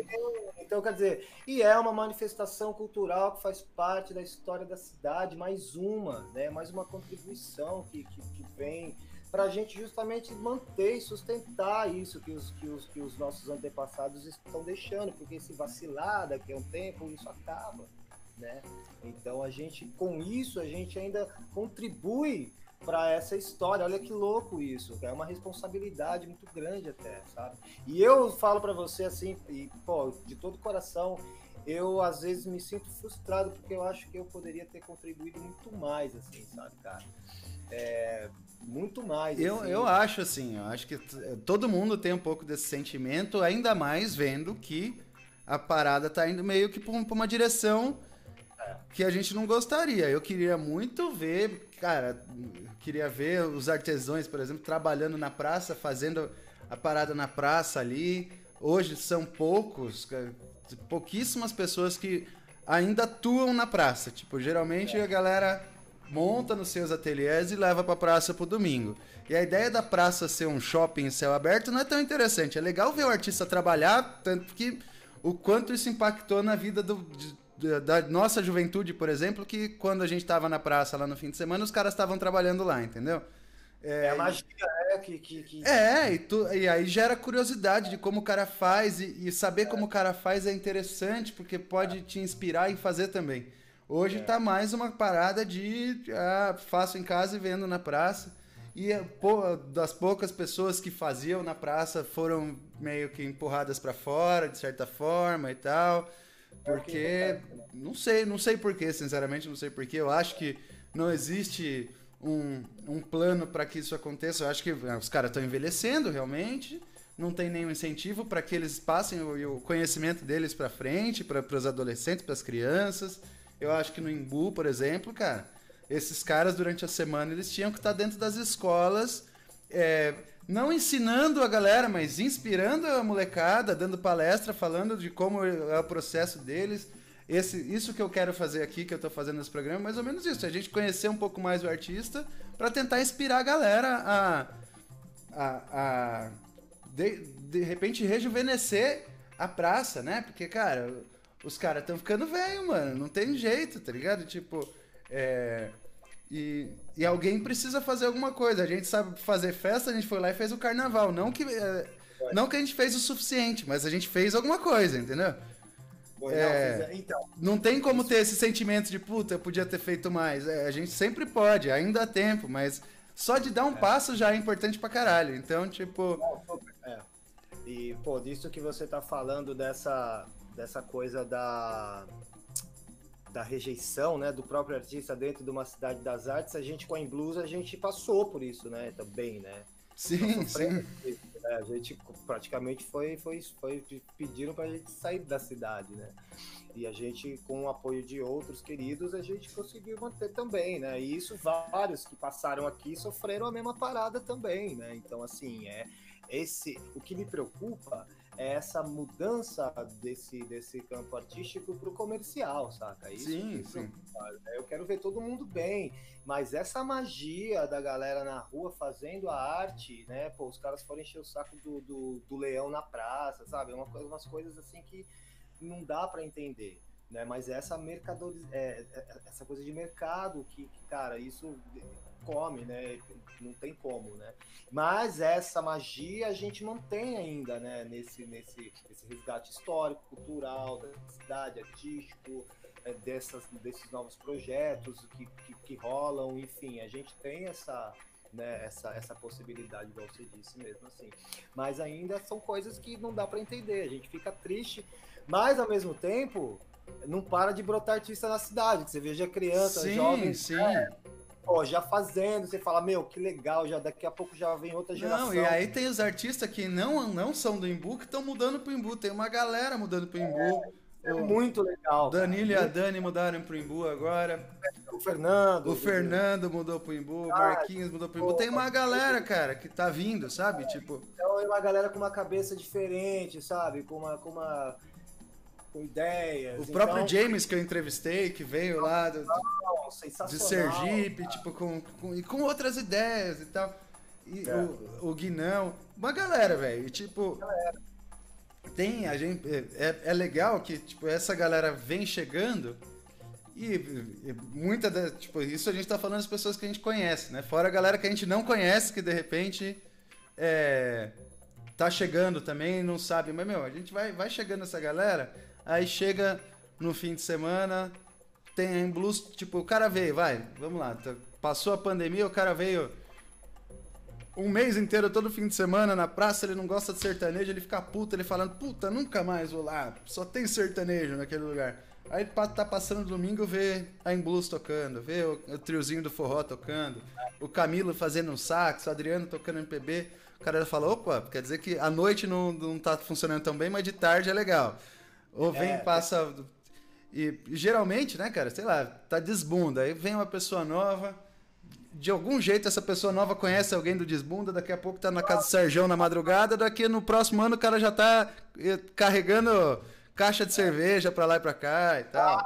Então, quer dizer, e é uma manifestação cultural que faz parte da história da cidade, mais uma, né? Mais uma contribuição que, que, que vem para a gente justamente manter e sustentar isso que os, que, os, que os nossos antepassados estão deixando, porque se vacilar daqui a um tempo, isso acaba. Né? Então a gente, com isso, a gente ainda contribui para essa história. Olha que louco isso, é uma responsabilidade muito grande até, sabe? E eu falo para você assim, e, pô, de todo coração, eu às vezes me sinto frustrado porque eu acho que eu poderia ter contribuído muito mais, assim, sabe, cara? É, muito mais. Eu, assim. eu acho assim, eu acho que todo mundo tem um pouco desse sentimento, ainda mais vendo que a parada tá indo meio que pra uma direção é. que a gente não gostaria. Eu queria muito ver, cara, queria ver os artesãos, por exemplo, trabalhando na praça, fazendo a parada na praça ali. Hoje são poucos, pouquíssimas pessoas que ainda atuam na praça. Tipo, geralmente é. a galera monta nos seus ateliês e leva para a praça pro domingo. E a ideia da praça ser um shopping em céu aberto não é tão interessante. É legal ver o artista trabalhar, tanto que o quanto isso impactou na vida do, de, da nossa juventude, por exemplo, que quando a gente estava na praça lá no fim de semana, os caras estavam trabalhando lá, entendeu? É, é a magia, é, que, que, que... É, e, tu, e, aí gera curiosidade de como o cara faz, e, e saber como o cara faz é interessante, porque pode te inspirar em fazer também. Hoje é. tá mais uma parada de ah, faço em casa e vendo na praça. E eh, pô, das poucas pessoas que faziam na praça foram meio que empurradas para fora, de certa forma e tal. Porque não sei, não sei porquê, sinceramente não sei porquê. Eu acho que não existe um, um plano para que isso aconteça. Eu acho que ah, os caras estão envelhecendo realmente. Não tem nenhum incentivo para que eles passem o, o conhecimento deles para frente, para os adolescentes, para as crianças. Eu acho que no Imbu, por exemplo, cara, esses caras durante a semana eles tinham que estar dentro das escolas, é, não ensinando a galera, mas inspirando a molecada, dando palestra, falando de como é o processo deles. Esse, isso que eu quero fazer aqui, que eu estou fazendo nesse programa, é mais ou menos isso. A gente conhecer um pouco mais o artista para tentar inspirar a galera a, a, a de, de repente rejuvenescer a praça, né? Porque, cara, os caras estão ficando velho, mano. Não tem jeito, tá ligado? Tipo, é. E, e alguém precisa fazer alguma coisa. A gente sabe fazer festa, a gente foi lá e fez o carnaval. Não que, é, não que a gente fez o suficiente, mas a gente fez alguma coisa, entendeu? É, então, não tem como ter esse sentimento de puta, eu podia ter feito mais. É, a gente sempre pode, ainda há tempo, mas só de dar um é. passo já é importante pra caralho. Então, tipo. É. E, pô, disso que você tá falando dessa dessa coisa da da rejeição, né, do próprio artista dentro de uma cidade das artes, a gente com a Blues a gente passou por isso, né, também, né? Sim, sim. Isso, né? A gente praticamente foi, foi, foi pediram para a gente sair da cidade, né? E a gente, com o apoio de outros queridos, a gente conseguiu manter também, né? E isso vários que passaram aqui sofreram a mesma parada também, né? Então, assim, é esse o que me preocupa é essa mudança desse, desse campo artístico pro comercial, saca? Isso sim, sim. Eu quero ver todo mundo bem, mas essa magia da galera na rua fazendo a arte, né? Pô, os caras foram encher o saco do, do, do leão na praça, sabe? É Uma, coisa- umas coisas assim que não dá para entender. Né, mas essa mercador, é, é- essa coisa de mercado que, que, cara, isso come, né? Não tem como, né? Mas essa magia a gente mantém ainda, né? Nesse, nesse, nesse resgate histórico, cultural, da cidade, artístico, é, dessas, desses novos projetos que, que, que rolam, enfim, a gente tem essa, né, essa, essa possibilidade, igual você disse mesmo assim. Mas ainda são coisas que não dá para entender, a gente fica triste, mas ao mesmo tempo não para de brotar artista na cidade, que você veja crianças, Sim, jovens, sim. Pô, já fazendo, você fala, meu, que legal, já daqui a pouco já vem outra geração. Não, e aí tem os artistas que não, não são do Imbu que estão mudando pro Imbu. Tem uma galera mudando pro Imbu. é o muito legal. cara. Danilo e a Dani mudaram pro Imbu agora. O Fernando. O Fernando mudou pro Imbu, o Marquinhos mudou pro Imbu. Tem uma galera, cara, que tá vindo, sabe? Tipo, Então é uma galera com uma cabeça diferente, sabe? Com uma. Com uma com ideias. o próprio então, James que eu entrevistei, que veio lá do, de. Sergipe, tipo, com, com, e com outras ideias e tal. E É. o, o Guinão. Uma galera, velho. Tipo. Tem, a gente. É, é legal que, tipo, essa galera vem chegando. E, e muita da, tipo, isso a gente tá falando das pessoas que a gente conhece, né? Fora a galera que a gente não conhece, que de repente é, tá chegando também, não sabe. Mas, meu, a gente vai, vai chegando essa galera, aí chega no fim de semana, tem blues, tipo, o cara veio, vai, vamos lá, tá- passou a pandemia, o cara veio um mês inteiro, todo fim de semana na praça, ele não gosta de sertanejo, ele fica puto, ele falando, puta, nunca mais vou lá, só tem sertanejo naquele lugar. Aí tá passando domingo, vê a Em Blues tocando, vê o, o triozinho do forró tocando, o Camilo fazendo um sax, o Adriano tocando MPB. O cara fala, opa, quer dizer que a noite não, não tá funcionando tão bem, mas de tarde é legal. Ou vem, É. passa. E, geralmente, né, cara, sei lá, tá desbunda. Aí vem uma pessoa nova. De algum jeito essa pessoa nova conhece alguém do desbunda, daqui a pouco tá na casa do Serjão na madrugada, daqui no próximo ano o cara já tá eh, carregando caixa de cerveja pra lá e pra cá e tal.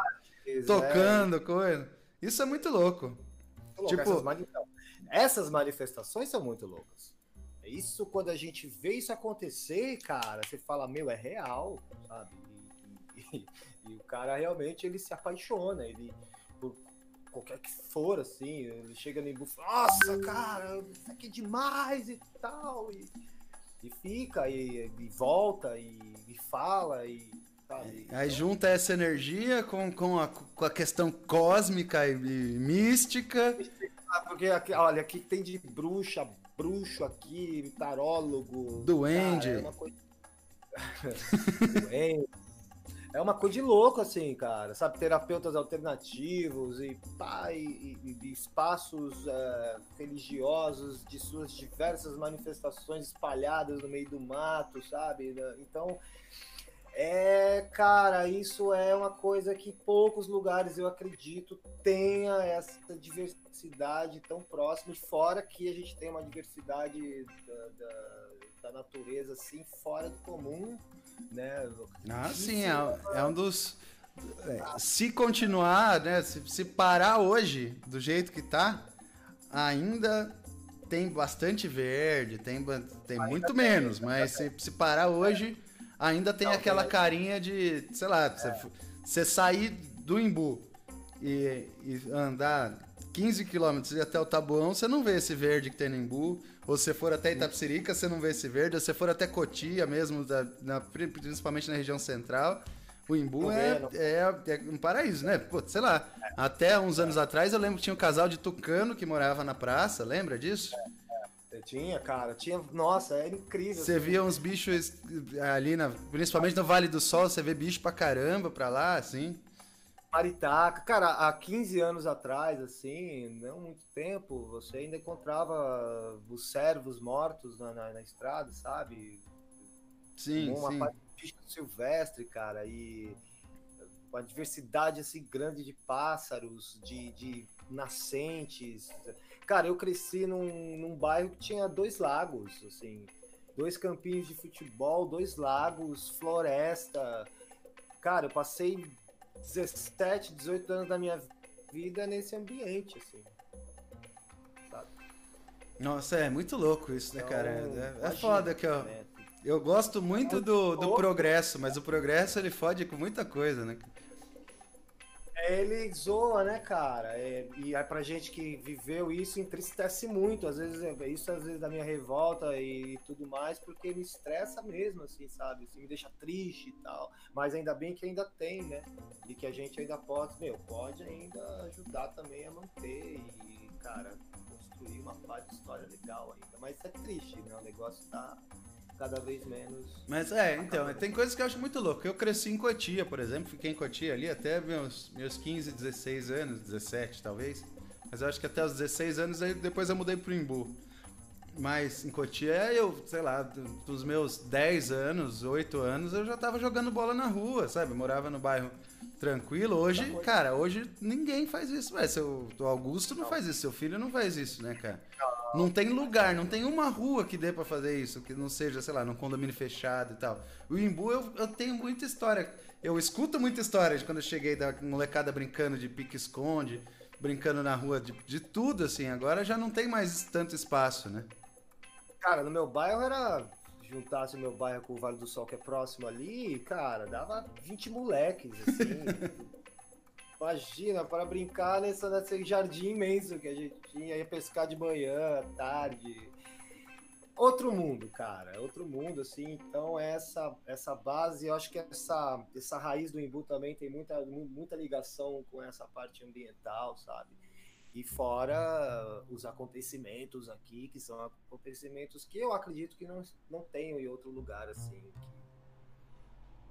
É, tocando coisa. Isso é muito louco. muito louco. tipo- essas, mani- então, essas manifestações são muito loucas. É Isso, quando a gente vê isso acontecer, cara, você fala, meu, é real, sabe? E, o cara realmente ele se apaixona, ele por qualquer que for, assim, ele chega no e fala, nossa, cara, isso aqui é demais e tal, e, e fica, e, e volta, e, e fala, e sabe? Aí junta essa energia com, com, a, com a questão cósmica e, mística. Porque aqui, olha, aqui tem de bruxa, bruxo aqui, tarólogo. Duende. cara, é coisa. Duende. É uma coisa de louco, assim, cara. Sabe, terapeutas alternativos e, pá, e, e- e espaços é, religiosos de suas diversas manifestações espalhadas no meio do mato, sabe? Então, é, cara, isso é uma coisa que poucos lugares, eu acredito, tenha essa diversidade tão próxima, e fora que a gente tem uma diversidade da, da- da natureza, assim, fora do comum, né? Ah, sim, é, é um dos. é, se continuar, né? Se, se parar hoje do jeito que tá, ainda tem bastante verde, tem, tem muito menos, mas se, se parar hoje, ainda tem Não, aquela tem- carinha de, sei lá, você, você sair do Imbu e, e andar 15 quilômetros e até o Tabuão, você não vê esse verde que tem no Imbu. Ou se você for até Itapsirica, você não vê esse verde. Ou se você for até Cotia mesmo, da- na- principalmente na região central, o Imbu é, é, é um paraíso, né? Pô, sei lá, até uns anos atrás eu lembro que tinha um casal de tucano que morava na praça, lembra disso? Eu tinha, cara, tinha, nossa, era incrível. Você via uns bichos ali, na, principalmente no Vale do Sol, você vê bicho pra caramba pra lá, assim. Maritaca, cara, há 15 anos atrás, assim, não muito tempo, você ainda encontrava os servos mortos na, na, na estrada, sabe? Sim, uma sim. parte de bicho silvestre, cara, e uma diversidade assim grande de pássaros, de, de nascentes. Cara, eu cresci num, num bairro que tinha dois lagos, assim, dois campinhos de futebol, dois lagos, floresta. Cara, eu passei 17, 18 anos da minha vida nesse ambiente, assim. Sabe? Nossa, é muito louco isso, né, Então, cara? É, é foda que, ó. né? Eu gosto muito do, do progresso, mas o progresso ele fode com muita coisa, né? É, Ele zoa, né, cara? É, e aí pra gente que viveu isso, entristece muito. Às vezes, é- isso às vezes da minha revolta e tudo mais, porque me estressa mesmo, assim, sabe? Assim, me deixa triste e tal. Mas ainda bem que ainda tem, né? E que a gente ainda pode, meu, pode ainda ajudar também a manter e, cara, construir uma parte de história legal ainda. Mas é triste, né? O negócio tá cada vez menos. Mas é, então, tem coisas que eu acho muito louco. Eu cresci em Cotia, por exemplo, fiquei em Cotia ali até meus, meus 15, 16 anos, 17 talvez. Mas eu acho que até os 16 anos, aí depois eu mudei pro Imbu. Mas em Cotia, eu, sei lá, do- dos meus 10 anos, 8 anos, eu já tava jogando bola na rua, sabe? Morava no bairro tranquilo. Hoje, cara, hoje ninguém faz isso. Ué, seu, o Augusto não faz isso, seu filho não faz isso, né, cara? Não tem lugar, não tem uma rua que dê pra fazer isso, que não seja, sei lá, num condomínio fechado e tal. O Imbu, eu, eu tenho muita história. Eu escuto muita história de quando eu cheguei da molecada brincando de pique-esconde, brincando na rua, de, de tudo, assim. Agora já não tem mais tanto espaço, né? Cara, no meu bairro era. Juntasse o meu bairro com o Vale do Sol, que é próximo ali, cara, dava 20 moleques, assim. Imagina, para brincar nessa, nesse jardim imenso que a gente tinha, ia pescar de manhã, tarde. Outro mundo, cara, outro mundo, assim. Então, essa, essa base, eu acho que essa, essa raiz do Imbu também tem muita, mu- muita ligação com essa parte ambiental, sabe? E fora os acontecimentos aqui, que são acontecimentos que eu acredito que não, não tenho em outro lugar, assim. que,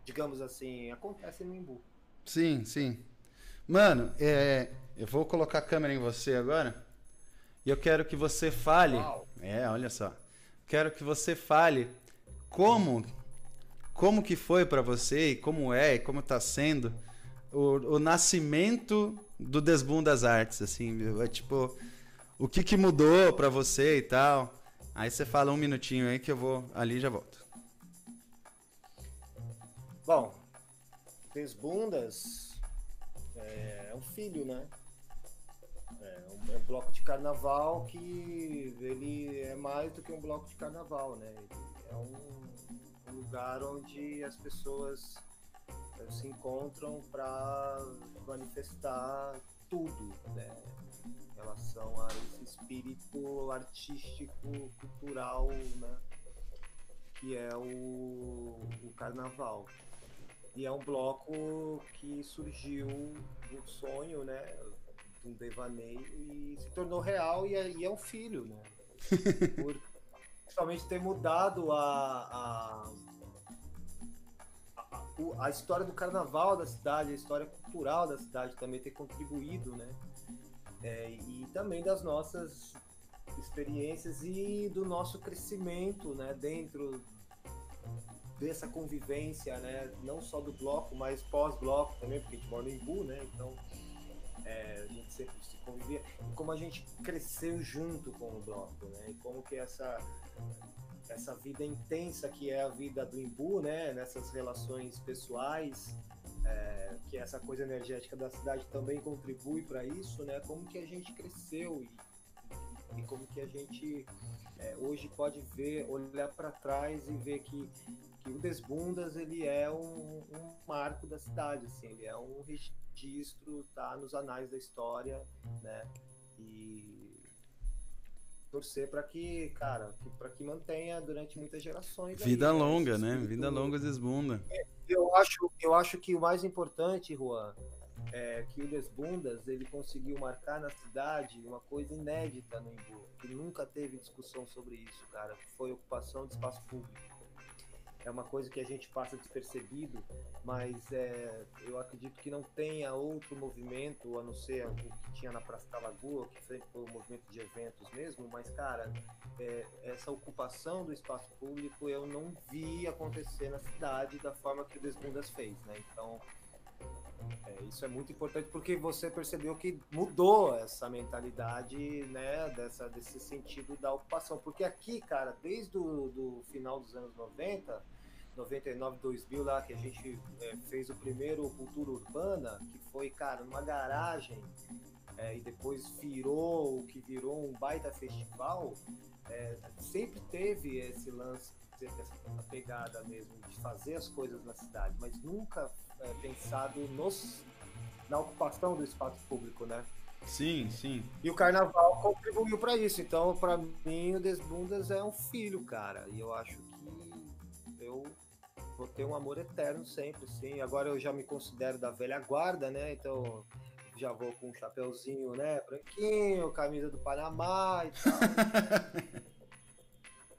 digamos assim, acontece no Imbu. Sim, sim. Mano, é, eu vou colocar a câmera em você agora. E eu quero que você fale. Uau. É, olha só. Quero que você fale como como que foi pra você e como é e como tá sendo o, o nascimento do Desbum das Artes, assim, é tipo o que que mudou pra você e tal. Aí você fala um minutinho aí que eu vou ali e já volto. Bom, Desbundas é um filho, né? É um, é um bloco de carnaval que ele é mais do que um bloco de carnaval, né? Ele é um, lugar onde as pessoas se encontram para manifestar tudo, né? Em relação a esse espírito artístico, cultural, né? Que é o, o carnaval. E é um bloco que surgiu do sonho, né? De um devaneio e se tornou real e é, e é um filho, né? Por principalmente ter mudado a, a, a, história do carnaval da cidade, a história cultural da cidade também ter contribuído, né? É, e também das nossas experiências e do nosso crescimento, né? Dentro dessa convivência, né? Não só do bloco, mas pós-bloco também, porque a gente mora no Imbu, né? Então é, a gente sempre se convivia. E como a gente cresceu junto com o bloco, né? E como que essa essa vida intensa que é a vida do Imbu, né? Nessas relações pessoais, é, que essa coisa energética da cidade também contribui para isso, né? Como que a gente cresceu e, e como que a gente é, hoje pode ver, olhar para trás e ver que, que o Desbundas ele é um, um marco da cidade, assim, ele é um registro, tá nos anais da história, né? E torcer para que, cara, que, para que mantenha durante muitas gerações. aí, Vida né, longa, né? Vida longa desbunda. eu acho, eu acho que o mais importante, Juan, é que o Desbundas ele conseguiu marcar na cidade uma coisa inédita no Imbu, que nunca teve discussão sobre isso, cara, que foi ocupação de espaço público. É uma coisa que a gente passa despercebido, mas é, eu acredito que não tenha outro movimento, a não ser o que tinha na Praça da Lagoa, que foi um movimento de eventos mesmo, mas, cara, é, essa ocupação do espaço público eu não vi acontecer na cidade da forma que o Desbundas fez, né? Então, É, isso é muito importante porque você percebeu que mudou essa mentalidade, né, dessa, desse sentido da ocupação. Porque aqui, cara, desde o do final dos anos 90, 99, 2000 lá, que a gente é, fez o primeiro Cultura Urbana, que foi, cara, numa garagem, é, e depois virou o que virou um baita festival, é, sempre teve esse lance, essa pegada mesmo de fazer as coisas na cidade, mas nunca é, pensado nos, na ocupação do espaço público, né? Sim, sim. E o carnaval contribuiu para isso. Então, para mim, o Desbundas é um filho, cara. E eu acho que eu vou ter um amor eterno sempre, sim. Agora eu já me considero da velha guarda, né? Então já vou com um chapeuzinho, né? Branquinho, camisa do Panamá e tal.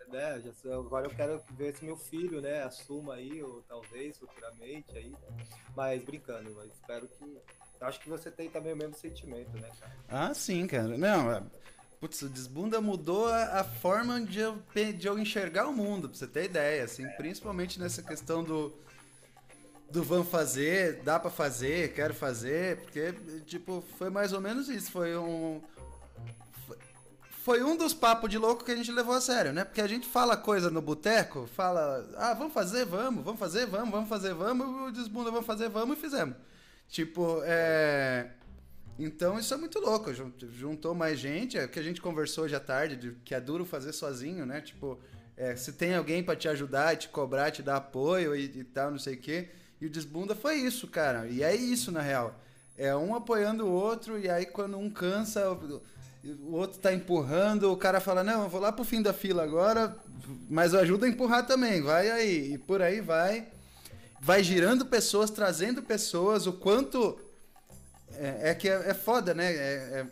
né? Já sou, agora eu quero ver se meu filho, né, assuma aí, ou talvez futuramente aí. Né? Mas brincando, mas espero que. Acho que você tem também o mesmo sentimento, né, cara? Ah, sim, cara. Não, é, Putz, o Desbunda mudou a, a, forma de eu, de eu enxergar o mundo, pra você ter ideia, assim, principalmente nessa questão do do vamos fazer, dá para fazer, quero fazer, porque tipo, foi mais ou menos isso, foi um foi um dos papos de louco que a gente levou a sério, né? Porque a gente fala coisa no boteco, fala, ah, vamos fazer, vamos, vamos fazer, vamos, vamos fazer, vamos, o Desbunda, vamos fazer, vamos, e fizemos. Tipo, é então isso é muito louco. Juntou mais gente, é o que a gente conversou hoje à tarde, de, que é duro fazer sozinho, né? Tipo, é, se tem alguém para te ajudar, te cobrar, te dar apoio e, e, tal, não sei o quê. E o Desbunda foi isso, cara. E é isso, na real. É um apoiando o outro, e aí quando um cansa, o, outro tá empurrando, o cara fala, não, eu vou lá pro fim da fila agora, mas ajuda a empurrar também, vai aí. E por aí vai. Vai girando pessoas, trazendo pessoas, o quanto é, é que é, é, foda, né? É, é,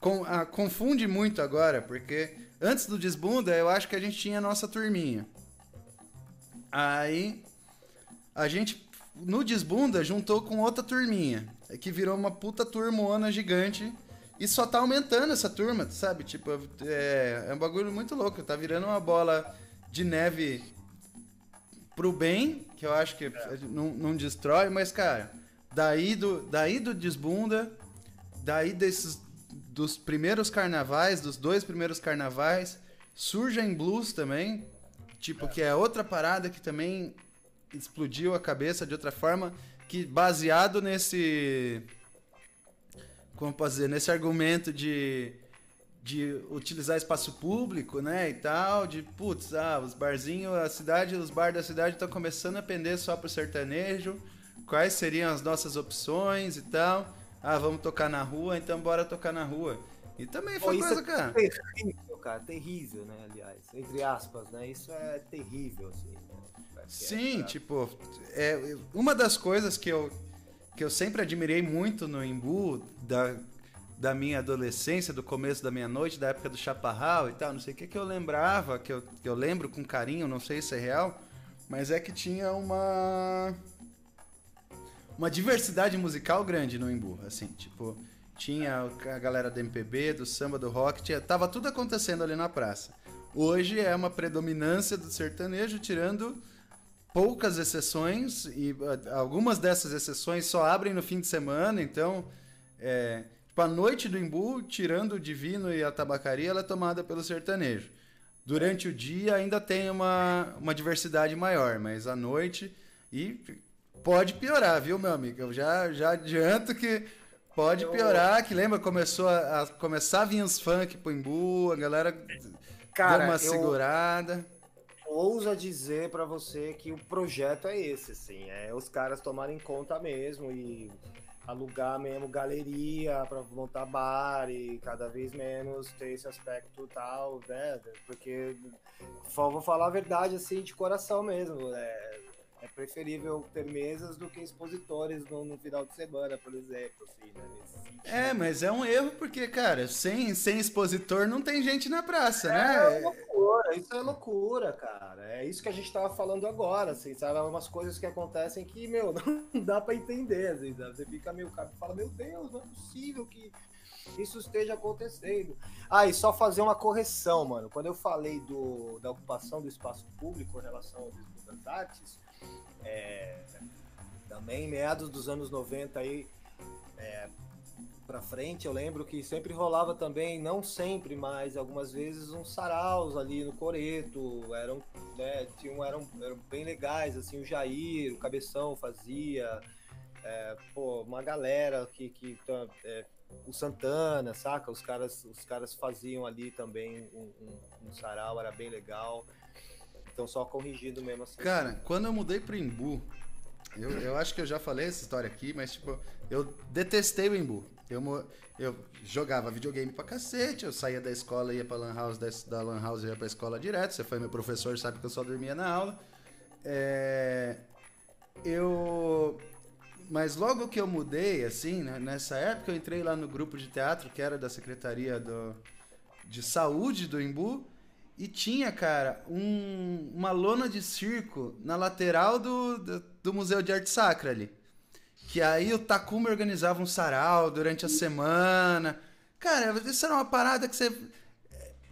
com, a, confunde muito agora, porque antes do Desbunda eu acho que a gente tinha a nossa turminha. Aí a gente no Desbunda juntou com outra turminha, que virou uma puta turmona gigante. E só tá aumentando essa turma, sabe? Tipo, é, é um bagulho muito louco. Tá virando uma bola de neve pro bem, que eu acho que é. não, não destrói, mas, cara, Daí do, daí do Desbunda, daí desses dos primeiros carnavais, dos dois primeiros carnavais, surge Blues também, tipo é. que é outra parada que também explodiu a cabeça de outra forma, que baseado nesse como posso dizer, nesse argumento de de utilizar espaço público, né, e tal, de putz, ah, os barzinhos, a cidade, os bar da cidade estão começando a pender só pro sertanejo quais seriam as nossas opções e tal. Ah, vamos tocar na rua, então bora tocar na rua. E também foi Pô, coisa, é cara. Terrível, cara, terrível, né, aliás. Entre aspas, né? Isso é terrível, assim. Né? Sim, é, tipo, é, uma das coisas que eu, que eu sempre admirei muito no Imbu, da, da minha adolescência, do começo da minha noite, da época do chaparral e tal, não sei o que, que eu lembrava, que eu, que eu lembro com carinho, não sei se é real, mas é que tinha uma uma diversidade musical grande no Imbu, assim, tipo, tinha a galera do MPB, do samba, do rock, tinha, tava tudo acontecendo ali na praça. Hoje é uma predominância do sertanejo, tirando poucas exceções, e algumas dessas exceções só abrem no fim de semana, então, é, tipo, a noite do Imbu, tirando o Divino e a tabacaria, ela é tomada pelo sertanejo. Durante o dia ainda tem uma, uma diversidade maior, mas à noite e pode piorar, viu, meu amigo? Eu já, já adianto que pode piorar, que lembra, começou a, a começar a vir os funk pro Imbu, a galera Cara, deu uma segurada. Ousa dizer para você que o projeto é esse, assim, é os caras tomarem conta mesmo e alugar mesmo galeria para montar bar e cada vez menos ter esse aspecto tal, né? Porque vou falar a verdade assim de coração mesmo, né? É preferível ter mesas do que expositores no, no final de semana, por exemplo, assim, né? É, mas é um erro porque, cara, sem, sem expositor não tem gente na praça, é né? É loucura, isso é loucura, cara. É isso que a gente tava falando agora, assim, sabe? Umas coisas que acontecem que, meu, não dá para entender, assim, sabe? Você fica meio cara fala, meu Deus, não é possível que isso esteja acontecendo. Ah, e só fazer uma correção, mano. Quando eu falei do, da ocupação do espaço público em relação ao das artes, é, Também meados dos anos 90 aí, é, pra frente, eu lembro que sempre rolava também, não sempre, mas algumas vezes uns saraus ali no Coreto, eram, né, tinham, eram, eram bem legais, assim, o Jair, o Cabeção fazia, é, pô, uma galera que, que é, o Santana, saca? Os caras, os caras faziam ali também um, um, um sarau, era bem legal. Então só corrigindo mesmo assim. Cara, quando eu mudei pro Imbu, eu, eu acho que eu já falei essa história aqui, mas tipo, eu detestei o Imbu. Eu, eu jogava videogame pra cacete, eu saía da escola, ia pra Lan House, da, da Lan House ia pra escola direto. Você foi meu professor, sabe que eu só dormia na aula. É, eu mas logo que eu mudei, assim, né, nessa época eu entrei lá no grupo de teatro que era da Secretaria do, de Saúde do Imbu e tinha, cara, um, uma lona de circo na lateral do, do, do, Museu de Arte Sacra ali. Que aí o Takuma organizava um sarau durante a semana. Cara, isso era uma parada que você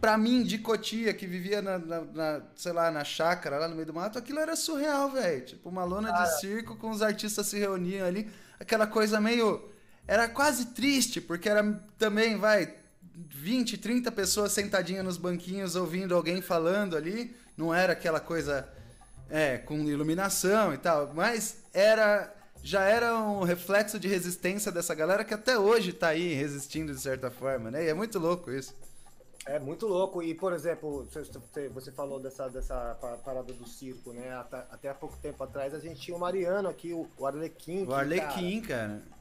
Pra mim, de Cotia, que vivia na, na, na, sei lá, na chácara, lá no meio do mato, aquilo era surreal, velho. Tipo, uma lona Cara. de circo com os artistas se reuniam ali. Aquela coisa meio. Era quase triste, porque era também, vai, 20, 30 pessoas sentadinhas nos banquinhos ouvindo alguém falando ali. Não era aquela coisa é, com iluminação e tal, mas era já era um reflexo de resistência dessa galera que até hoje tá aí resistindo de certa forma, né? E é muito louco isso. É muito louco. E, por exemplo, você falou dessa, dessa parada do circo, né? Até, até há pouco tempo atrás a gente tinha o Mariano aqui, o, Arlequim. O Arlequim, cara. cara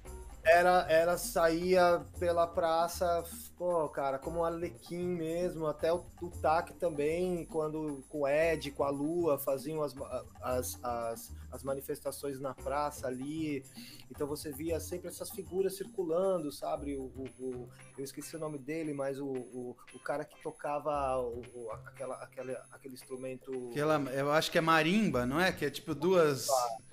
era, era saía pela praça, pô, cara, como um Arlequim mesmo, até o, o TAC também, quando com o Ed, com a Lua, faziam as, as, as, as, manifestações na praça ali. Então você via sempre essas figuras circulando, sabe? O, o, o eu esqueci o nome dele, mas o, o, o cara que tocava o, aquela, aquela, aquele instrumento. Aquela, eu acho que é marimba, não é? Que é tipo duas. Duas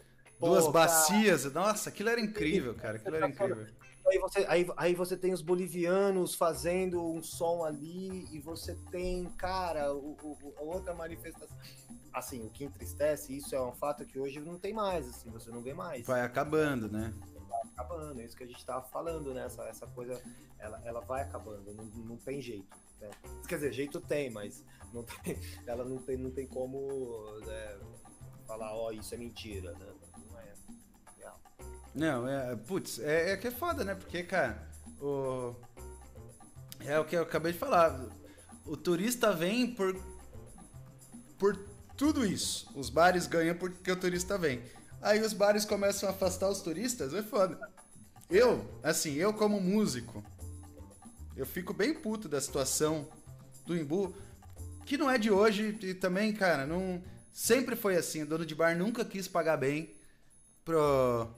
Pô, bacias. Cara. Nossa, aquilo era incrível, cara. Aquilo era incrível. Aí você, aí, aí você tem os bolivianos fazendo um som ali e você tem, cara, o, o, a outra manifestação. Assim, o que entristece, isso é um fato que hoje não tem mais, assim, você não vê mais. Vai acabando, né? Vai acabando, é isso que a gente tava falando, né? Essa, essa coisa, ela, ela vai acabando, não, não tem jeito. Né? Quer dizer, jeito tem, mas não tem, ela não tem, não tem como né, falar, ó, oh, isso é mentira, né? Não, é. Putz, é, é que é foda, né? Porque, cara, o. É o que eu acabei de falar. O turista vem por. Por tudo isso. Os bares ganham porque o turista vem. Aí os bares começam a afastar os turistas, é foda. Eu, assim, eu como músico, eu fico bem puto da situação do Imbu, que não é de hoje e também, cara, não sempre foi assim. O dono de bar nunca quis pagar bem pro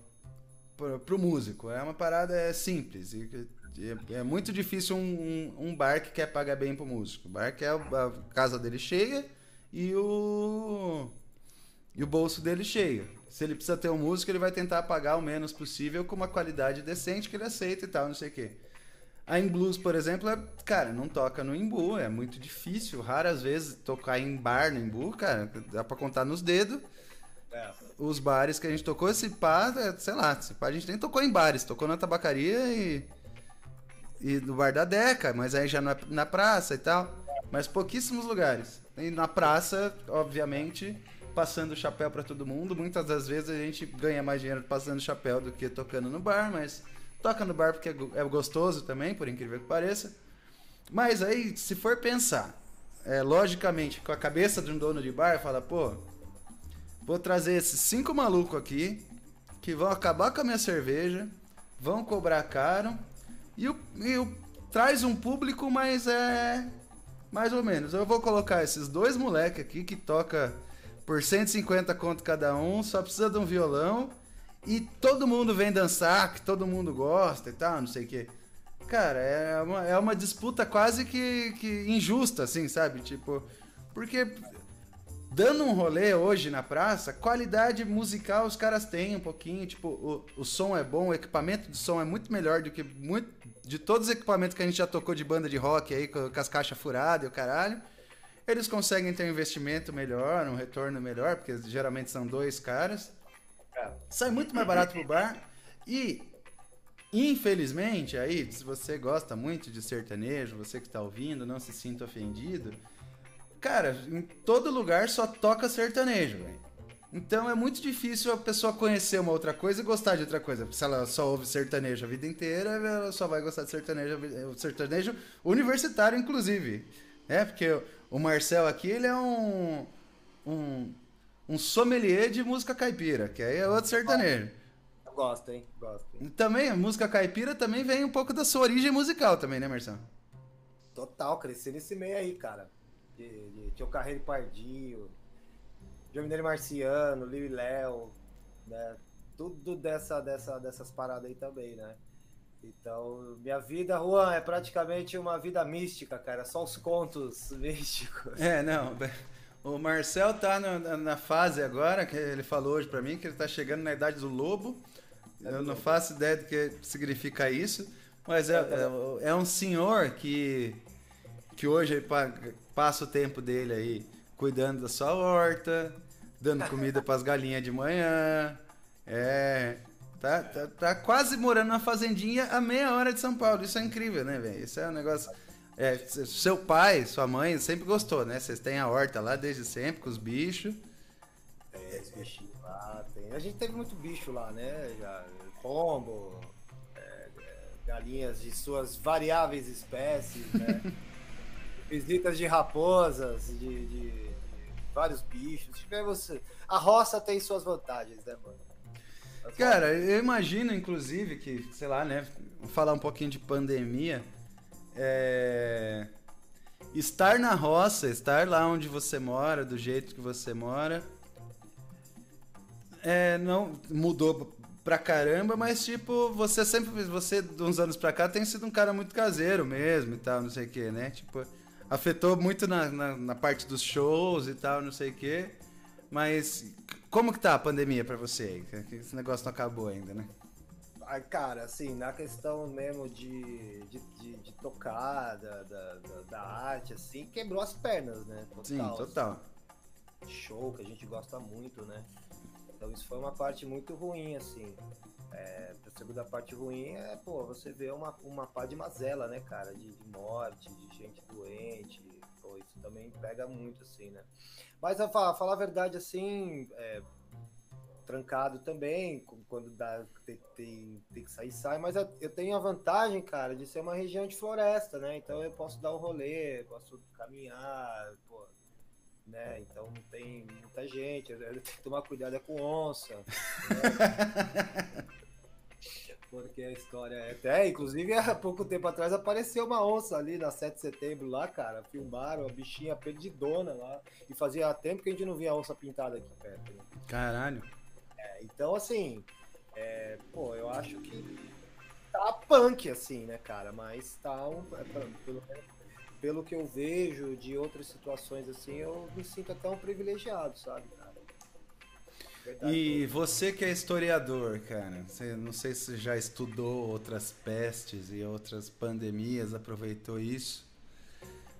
pro, pro músico. É uma parada é simples. E, é, é muito difícil um, um, um, bar que quer pagar bem pro músico. O bar quer a casa dele cheia e o, e o bolso dele cheio. Se ele precisa ter um músico, ele vai tentar pagar o menos possível com uma qualidade decente que ele aceita e tal, não sei o quê. A In Blues, por exemplo, é, cara, não toca no Imbu, é muito difícil. Raras vezes tocar em bar no Imbu, cara, dá pra contar nos dedos. É os bares que a gente tocou, esse pá, é, sei lá, esse pá a gente nem tocou em bares, tocou na tabacaria e. E no bar da Deca, mas aí já na, na praça e tal. Mas pouquíssimos lugares. E na praça, obviamente, passando chapéu para todo mundo. Muitas das vezes a gente ganha mais dinheiro passando chapéu do que tocando no bar, mas toca no bar porque é, é gostoso também, por incrível que pareça. Mas aí, se for pensar, é, logicamente, com a cabeça de um dono de bar, fala, pô, Vou trazer esses cinco malucos aqui que vão acabar com a minha cerveja, vão cobrar caro e o, e o traz um público, mas é mais ou menos. Eu vou colocar esses dois moleques aqui que toca por 150 conto cada um, só precisa de um violão e todo mundo vem dançar, que todo mundo gosta e tal, não sei o que. Cara, é uma, é uma disputa quase que, que injusta, assim, sabe? Tipo, porque dando um rolê hoje na praça, qualidade musical os caras têm um pouquinho, tipo, o, o som é bom, o equipamento de som é muito melhor do que muito, de todos os equipamentos que a gente já tocou de banda de rock aí, com, com as caixas furadas e o caralho. Eles conseguem ter um investimento melhor, um retorno melhor, porque geralmente são dois caras. É. Sai muito mais barato pro bar. E, infelizmente, aí, se você gosta muito de sertanejo, você que tá ouvindo, não se sinta ofendido. Cara, em todo lugar só toca sertanejo, velho. Então é muito difícil a pessoa conhecer uma outra coisa e gostar de outra coisa. Se ela só ouve sertanejo a vida inteira, ela só vai gostar de sertanejo, sertanejo universitário, inclusive. É, porque o Marcel aqui, ele é um, um, um sommelier de música caipira, que aí é outro sertanejo. Gosto, hein? Gosto. E também, a música caipira também vem um pouco da sua origem musical também, né, Marcel? Total, cresci nesse meio aí, cara. De, de Tio Carreiro Pardinho, João Marciano, Liu e Léo, né? Tudo dessa, dessa, dessas paradas aí também, né? Então, minha vida, Juan, é praticamente uma vida mística, cara. Só os contos místicos. É, não. O Marcel tá no, na fase agora, que ele falou hoje para mim, que ele tá chegando na idade do lobo. É Eu não faço ideia do que significa isso, mas é, é, é um senhor que, que hoje passa o tempo dele aí cuidando da sua horta, dando comida para as galinhas de manhã. É. Tá, tá, tá, quase morando na fazendinha a meia hora de São Paulo. Isso é incrível, né, velho? Isso é um negócio. É, seu pai, sua mãe sempre gostou, né? Vocês têm a horta lá desde sempre com os bichos. É, os bichinhos lá. Tem. A gente teve muito bicho lá, né? Já, pombo, é, é galinhas de suas variáveis espécies, né? Visitas de raposas, de, de vários bichos. Tivemos. A roça tem suas vantagens, né, mano? Cara, eu imagino, inclusive, que, sei lá, né? Falar um pouquinho de pandemia. É... Estar na roça, estar lá onde você mora, do jeito que você mora, é, não mudou pra caramba, mas tipo, você sempre, você de uns anos pra cá tem sido um cara muito caseiro mesmo e tal, não sei o que, né? Tipo, afetou muito na, na, na, parte dos shows e tal, não sei o quê. Mas como que tá a pandemia para você? Esse negócio não acabou ainda, né? Ai, cara, assim, na questão mesmo de, de, de, de tocar, da, da, da, arte, assim, quebrou as pernas, né? Total, Sim, total. Assim, show que a gente gosta muito, né? Então isso foi uma parte muito ruim, assim. É, a segunda parte ruim é, pô, você vê uma, uma pá de mazela, né, cara? De, de morte, de gente doente. Pô, isso também pega muito, assim, né? Mas a falar, falar a verdade, assim, é, trancado também, quando dá, tem, tem, tem, que sair, sai. Mas eu, tenho a vantagem, cara, de ser uma região de floresta, né? Então eu posso dar um rolê, posso caminhar, pô, né? Então não tem muita gente, eu tenho que tomar cuidado é com onça. Né? Porque a história é. Até, inclusive, há pouco tempo atrás apareceu uma onça ali na 7 de setembro lá, cara. Filmaram a bichinha perdidona lá. E fazia tempo que a gente não via onça pintada aqui perto. Né? Caralho. É, então, assim, é, pô, eu acho que tá punk, assim, né, cara? Mas tá um. É, pelo, pelo que eu vejo de outras situações, assim, eu me sinto até um privilegiado, sabe? E você que é historiador, cara, você, não sei se já estudou outras pestes e outras pandemias, aproveitou isso.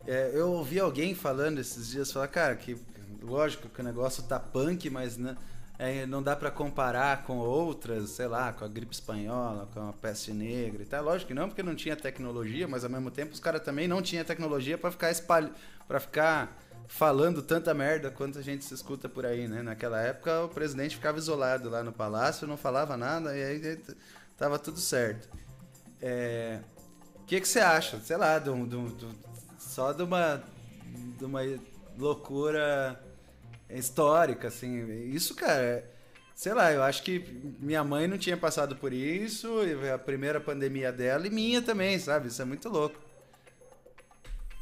É, eu ouvi alguém falando esses dias, falar, cara, que lógico que o negócio tá punk, mas não, é, não dá para comparar com outras, sei lá, com a gripe espanhola, com a peste negra e tal. Lógico que não, porque não tinha tecnologia, mas ao mesmo tempo os caras também não tinham tecnologia para ficar espalh... para ficar falando tanta merda quanto a gente se escuta por aí, né? Naquela época o presidente ficava isolado lá no palácio, não falava nada e aí tava tudo certo. O é... que, que você acha, sei lá, do, do, só de uma, de uma loucura histórica, assim. Isso, cara, sei lá, eu acho que minha mãe não tinha passado por isso, a primeira pandemia dela e minha também, sabe? Isso é muito louco.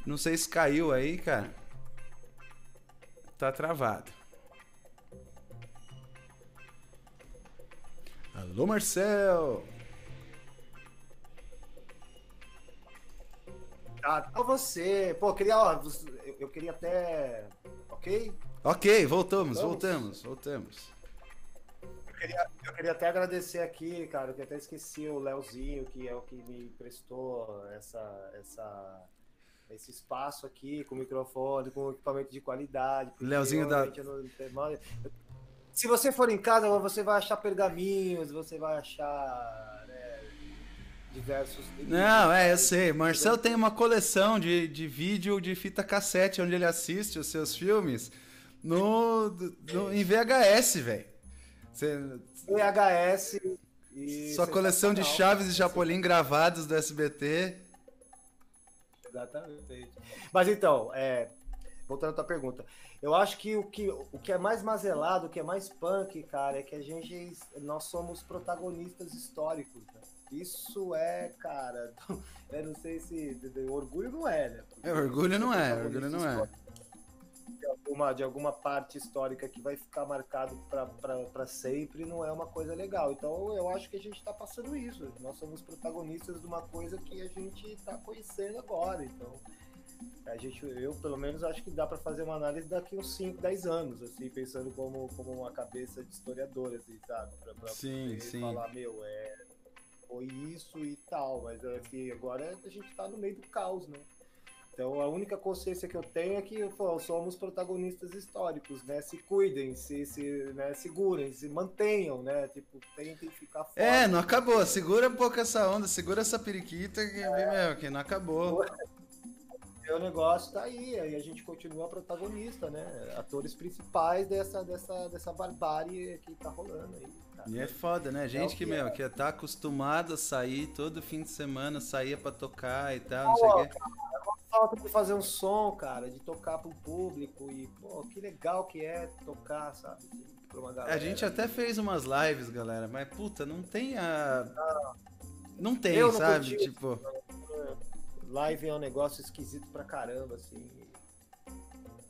Não sei se caiu aí, cara. Tá travado. Alô, Marcel! Ah, tá você. Pô, queria, ó, eu queria até. Ok? Ok, voltamos, voltamos, voltamos. Eu queria, eu queria até agradecer aqui, cara, que até esqueci o Leozinho, que é o que me prestou essa, essa, esse espaço aqui com microfone, com equipamento de qualidade. Leozinho da. Se você for em casa, você vai achar pergaminhos, você vai achar né, diversos. Não, é, eu sei. Marcel tem uma coleção de, de vídeo de fita cassete onde ele assiste os seus filmes no, no em VHS, velho. VHS. Sua coleção de chaves e Chapolin gravados do SBT. Exatamente. Mas então, é, voltando à tua pergunta, eu acho que o que, o que é mais mazelado, o que é mais punk, cara, é que a gente, nós somos protagonistas históricos, né? Isso é, cara, eu não sei se orgulho não é, né? Porque é, orgulho não é, orgulho não é. De alguma, de alguma parte histórica que vai ficar marcado para sempre não é uma coisa legal. Então eu acho que a gente está passando isso. Nós somos protagonistas de uma coisa que a gente está conhecendo agora. Então a gente, eu pelo menos acho que dá para fazer uma análise daqui uns 5, 10 anos, assim, pensando como, como uma cabeça de historiador, assim, sabe? Pra, pra sim, sim. falar, meu, é, foi isso e tal, mas assim, agora a gente tá no meio do caos, né? Então a única consciência que eu tenho é que pô, somos protagonistas históricos, né? Se cuidem, se, se né? segurem, se mantenham, né? Tipo, tentem ficar forte. É, não acabou. Segura um pouco essa onda, segura essa periquita que, é. meu, que não acabou o negócio tá aí, aí a gente continua protagonista, né? Atores principais dessa, dessa, dessa barbárie que tá rolando aí. Cara. E é foda, né? Gente é que, que, meu, é. que tá acostumado a sair todo fim de semana, saía pra tocar e tal, não, sei o quê. Falta de fazer um som, cara, de tocar pro público e, pô, que legal que é tocar, sabe? Pra uma galera. A gente até fez umas lives, galera, mas puta, não tem a. Não, não tem, não sabe? Curti, tipo. Não live é um negócio esquisito pra caramba, assim.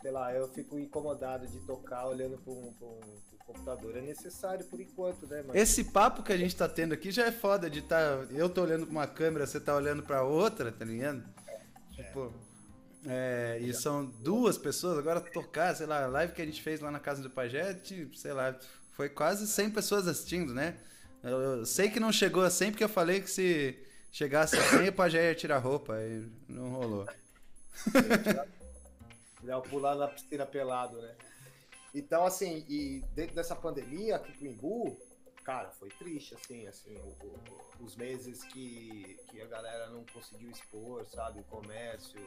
Sei lá, eu fico incomodado de tocar olhando pro, um, um, pro computador. É necessário por enquanto, né? Esse papo que a gente tá tendo aqui já é foda de tá. Eu tô olhando pra uma câmera, você tá olhando pra outra, tá ligado? Tipo. É, e são duas pessoas, agora tocar, sei lá, a live que a gente fez lá na casa do Pajé, sei lá, foi quase 100 pessoas assistindo, né? Eu, eu sei que não chegou a 100 porque eu falei que se chegasse assim, o pajé ia tirar roupa, aí não rolou. Ia pular na piscina pelado, né? Então, assim, e dentro dessa pandemia aqui pro Imbu, cara, foi triste, assim, assim, o, o, os meses que, que a galera não conseguiu expor, sabe, o comércio,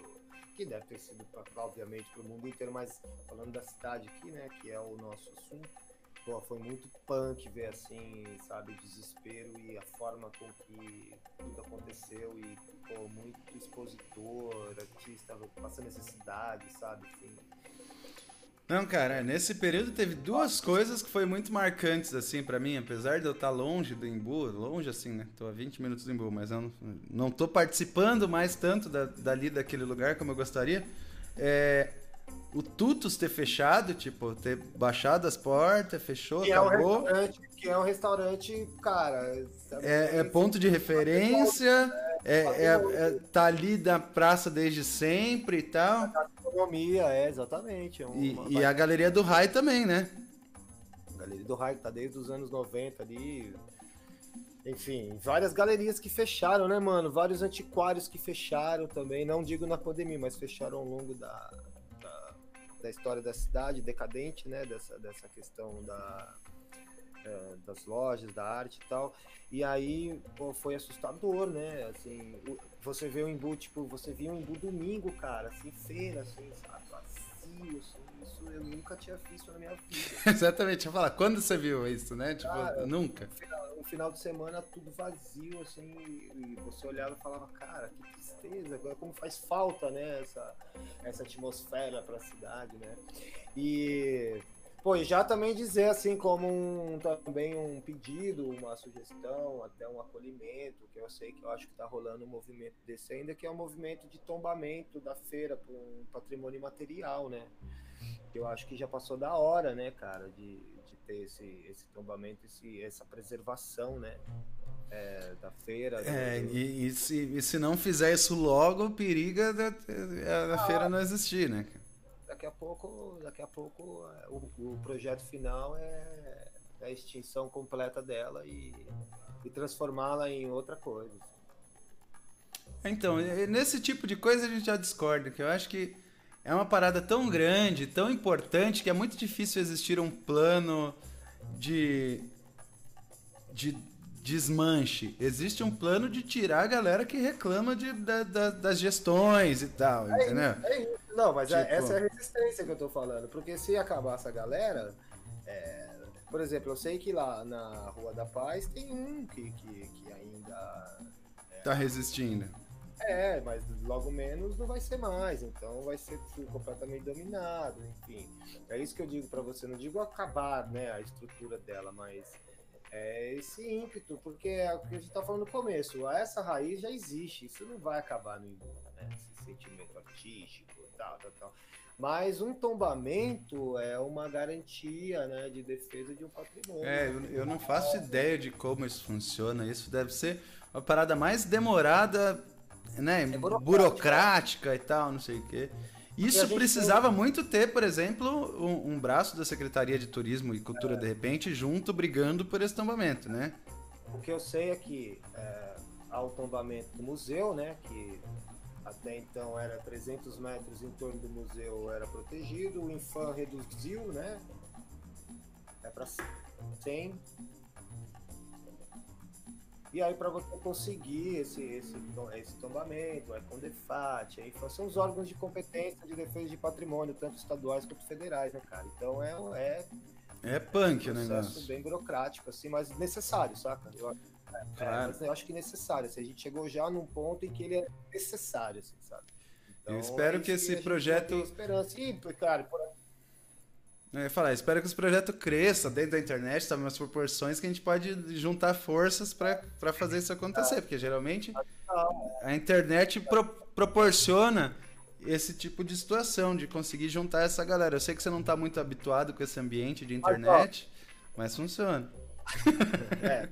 que deve ter sido, obviamente, pro mundo inteiro, mas falando da cidade aqui, né, que é o nosso assunto, pô, foi muito punk ver assim, sabe, o desespero e a forma com que tudo aconteceu e, pô, muito expositor, artista passando necessidade, sabe, assim. Não, cara, nesse período teve duas coisas que foi muito marcantes, assim, para mim, apesar de eu estar longe do Imbu, longe assim, né, tô a 20 minutos do Imbu, mas eu não, não tô participando mais tanto da, dali daquele lugar como eu gostaria, é, o Tutus ter fechado, tipo, ter baixado as portas, fechou, que acabou. É um que é um restaurante, cara. É, é, ponto de referência, é, é, é, tá ali da praça desde sempre e tal. Economia, é, exatamente. É e, e, a galeria do Rai também, né? A galeria do Rai tá desde os anos 90 ali. Enfim, várias galerias que fecharam, né, mano? Vários antiquários que fecharam também. Não digo na pandemia, mas fecharam ao longo da, da história da cidade decadente, né? Dessa, dessa questão da, é, das lojas, da arte e tal. E aí pô, foi assustador, né? Assim, você vê o Embu, tipo, você viu o Embu domingo, cara, assim, feira, assim, sabe? Vazio, assim, isso eu nunca tinha visto na minha vida. Exatamente, eu falar, quando você viu isso, né? Tipo, cara, nunca. No final, no final, de semana tudo vazio, assim, e você olhava e falava, cara, que tristeza, como faz falta, né, essa, essa atmosfera para a cidade, né? E Pô, e já também dizer assim como um, também um pedido, uma sugestão, até um acolhimento, que eu sei que eu acho que está rolando um movimento desse ainda, que é um movimento de tombamento da feira para um patrimônio material, né? Eu acho que já passou da hora, né, cara, de, de ter esse, esse tombamento, esse, essa preservação, né? É, da feira. É, do... e, e, se, e se não fizer isso logo, periga da, da ah, feira não existir, né? Daqui a pouco, daqui a pouco é, o, o projeto final é, é a extinção completa dela e, e transformá-la em outra coisa. Então, nesse tipo de coisa a gente já discorda, que eu acho que é uma parada tão grande, tão importante, que é muito difícil existir um plano de, de desmanche. Existe um plano de tirar a galera que reclama de, da, da, das gestões e tal, é entendeu? Isso, é isso. Não, mas tipo... essa é a resistência que eu tô falando. Porque se acabar essa galera. É... Por exemplo, eu sei que lá na Rua da Paz tem um que, que, que ainda. É... Tá resistindo. É, mas logo menos não vai ser mais, então vai ser completamente dominado, enfim. É isso que eu digo para você, não digo acabar, né, a estrutura dela, mas é esse ímpeto, porque é o que a gente tá falando no começo, essa raiz já existe, isso não vai acabar no né, esse sentimento artístico, tal, tal, tal. Mas um tombamento é uma garantia né, de defesa de um patrimônio. É, eu, eu não faço ideia de como isso funciona. Isso deve ser uma parada mais demorada né, é burocrática. burocrática. e tal, não sei o quê. Isso precisava tem... muito ter, por exemplo, um, um, braço da Secretaria de Turismo e Cultura é. de repente junto brigando por esse tombamento, né? O que eu sei é que é, há o tombamento do museu, né, que até então era 300 metros em torno do museu era protegido, o Infam reduziu, né, é para 100 e aí, para você conseguir esse, esse, esse tombamento, é com DEFAT, aí são os órgãos de competência de defesa de patrimônio, tanto estaduais quanto federais, né, cara? Então é. É, é punk um o negócio. bem burocrático, assim, mas necessário, saca? Eu, é, claro. É, eu acho que necessário. Assim, a gente chegou já num ponto em que ele é necessário, assim, sabe? Então, eu espero é que esse projeto. Esperança. E, cara, por eu ia falar, espero que esse projeto cresça dentro da internet, tá, umas proporções que a gente pode juntar forças para fazer isso acontecer, porque geralmente a internet pro, proporciona esse tipo de situação, de conseguir juntar essa galera. Eu sei que você não está muito habituado com esse ambiente de internet, mas funciona. É.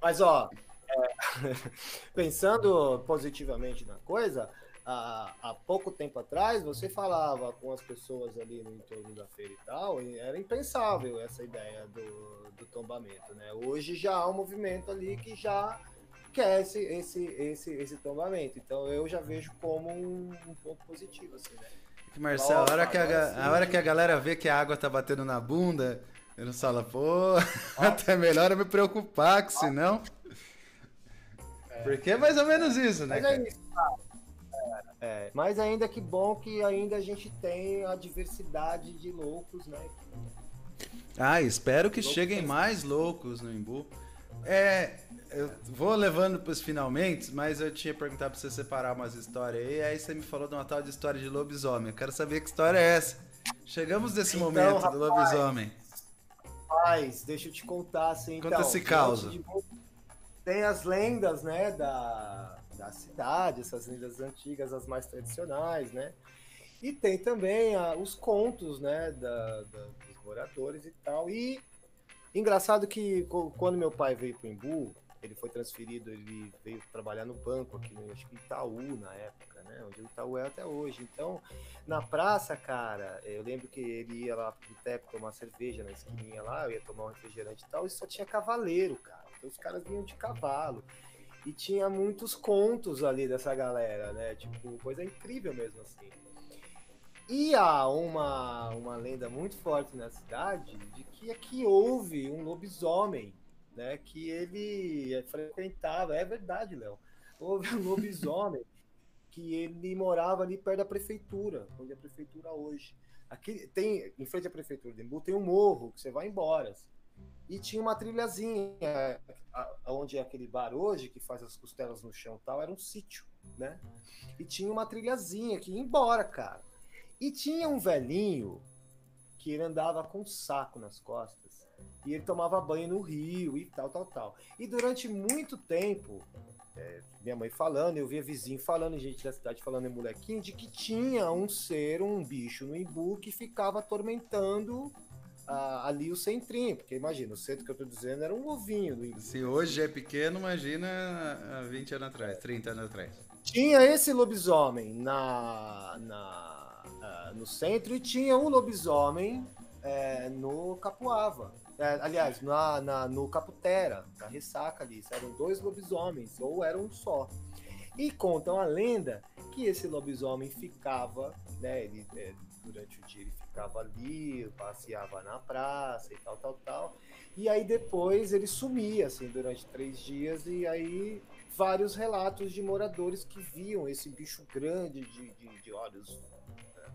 Mas, ó, é, pensando positivamente na coisa, há, há pouco tempo atrás, você falava com as pessoas ali no entorno da feira e tal, e era impensável essa ideia do, do tombamento, né? Hoje já há um movimento ali que já quer esse, esse, esse, esse tombamento. Então eu já vejo como um, um ponto positivo, assim, né? Marcelo, a hora, que a, a hora que a galera vê que a água tá batendo na bunda, ele fala, pô, até melhor eu me preocupar, que senão. É. Porque é mais ou menos isso, né? Mas é isso, cara. É, mas ainda que bom que ainda a gente tem a diversidade de loucos, né? Ah, espero que cheguem mais loucos no Imbu. É, eu vou levando para os finalmente, mas eu tinha perguntado para você separar umas histórias aí, aí você me falou de uma tal de história de lobisomem. Eu quero saber que história é essa. Chegamos nesse então, momento rapaz, do lobisomem. Rapaz, deixa eu te contar assim. Conta então, esse caos. Tem as lendas, né, da da cidade, essas lendas antigas, as mais tradicionais, né? E tem também a, os contos, né, da, da, dos moradores e tal. E engraçado que quando meu pai veio para o Embu, ele foi transferido, ele veio trabalhar no banco aqui, acho que Itaú na época, né? Onde o Itaú é até hoje. Então, na praça, cara, eu lembro que ele ia lá pro boteco tomar cerveja na esquininha lá, eu ia tomar um refrigerante e tal, e só tinha cavaleiro, cara. Então os caras vinham de cavalo. E tinha muitos contos ali dessa galera, né? Tipo, coisa incrível mesmo assim. E há uma, uma lenda muito forte na cidade de que aqui houve um lobisomem, né? Que ele frequentava, é verdade, Léo. Houve um lobisomem que ele morava ali perto da prefeitura, onde é a prefeitura hoje. Aqui tem, em frente à prefeitura de Embu, tem um morro que você vai embora. Assim e tinha uma trilhazinha, onde é aquele bar hoje, que faz as costelas no chão e tal, era um sítio, né? E tinha uma trilhazinha que ia embora, cara. E tinha um velhinho que ele andava com um saco nas costas e ele tomava banho no rio e tal, tal, tal. E durante muito tempo, é, minha mãe falando, eu via vizinho falando, gente da cidade falando em molequinho, de que tinha um ser, um bicho no Imbu que ficava atormentando ali o centrinho, porque imagina, o centro que eu tô dizendo era um ovinho. Do... Se hoje é pequeno, imagina há 20 anos atrás, 30 anos atrás. Tinha esse lobisomem na, na, no centro e tinha um lobisomem é, no Capuava. É, aliás, na, na, no Caputera, na ressaca ali. Eram dois lobisomens, ou era um só. E contam a lenda que esse lobisomem ficava né? Ele, é, durante o dia ele ficava ali, passeava na praça e tal, tal, tal. E aí depois ele sumia, assim, durante três dias, e aí vários relatos de moradores que viam esse bicho grande de, de, de olhos né,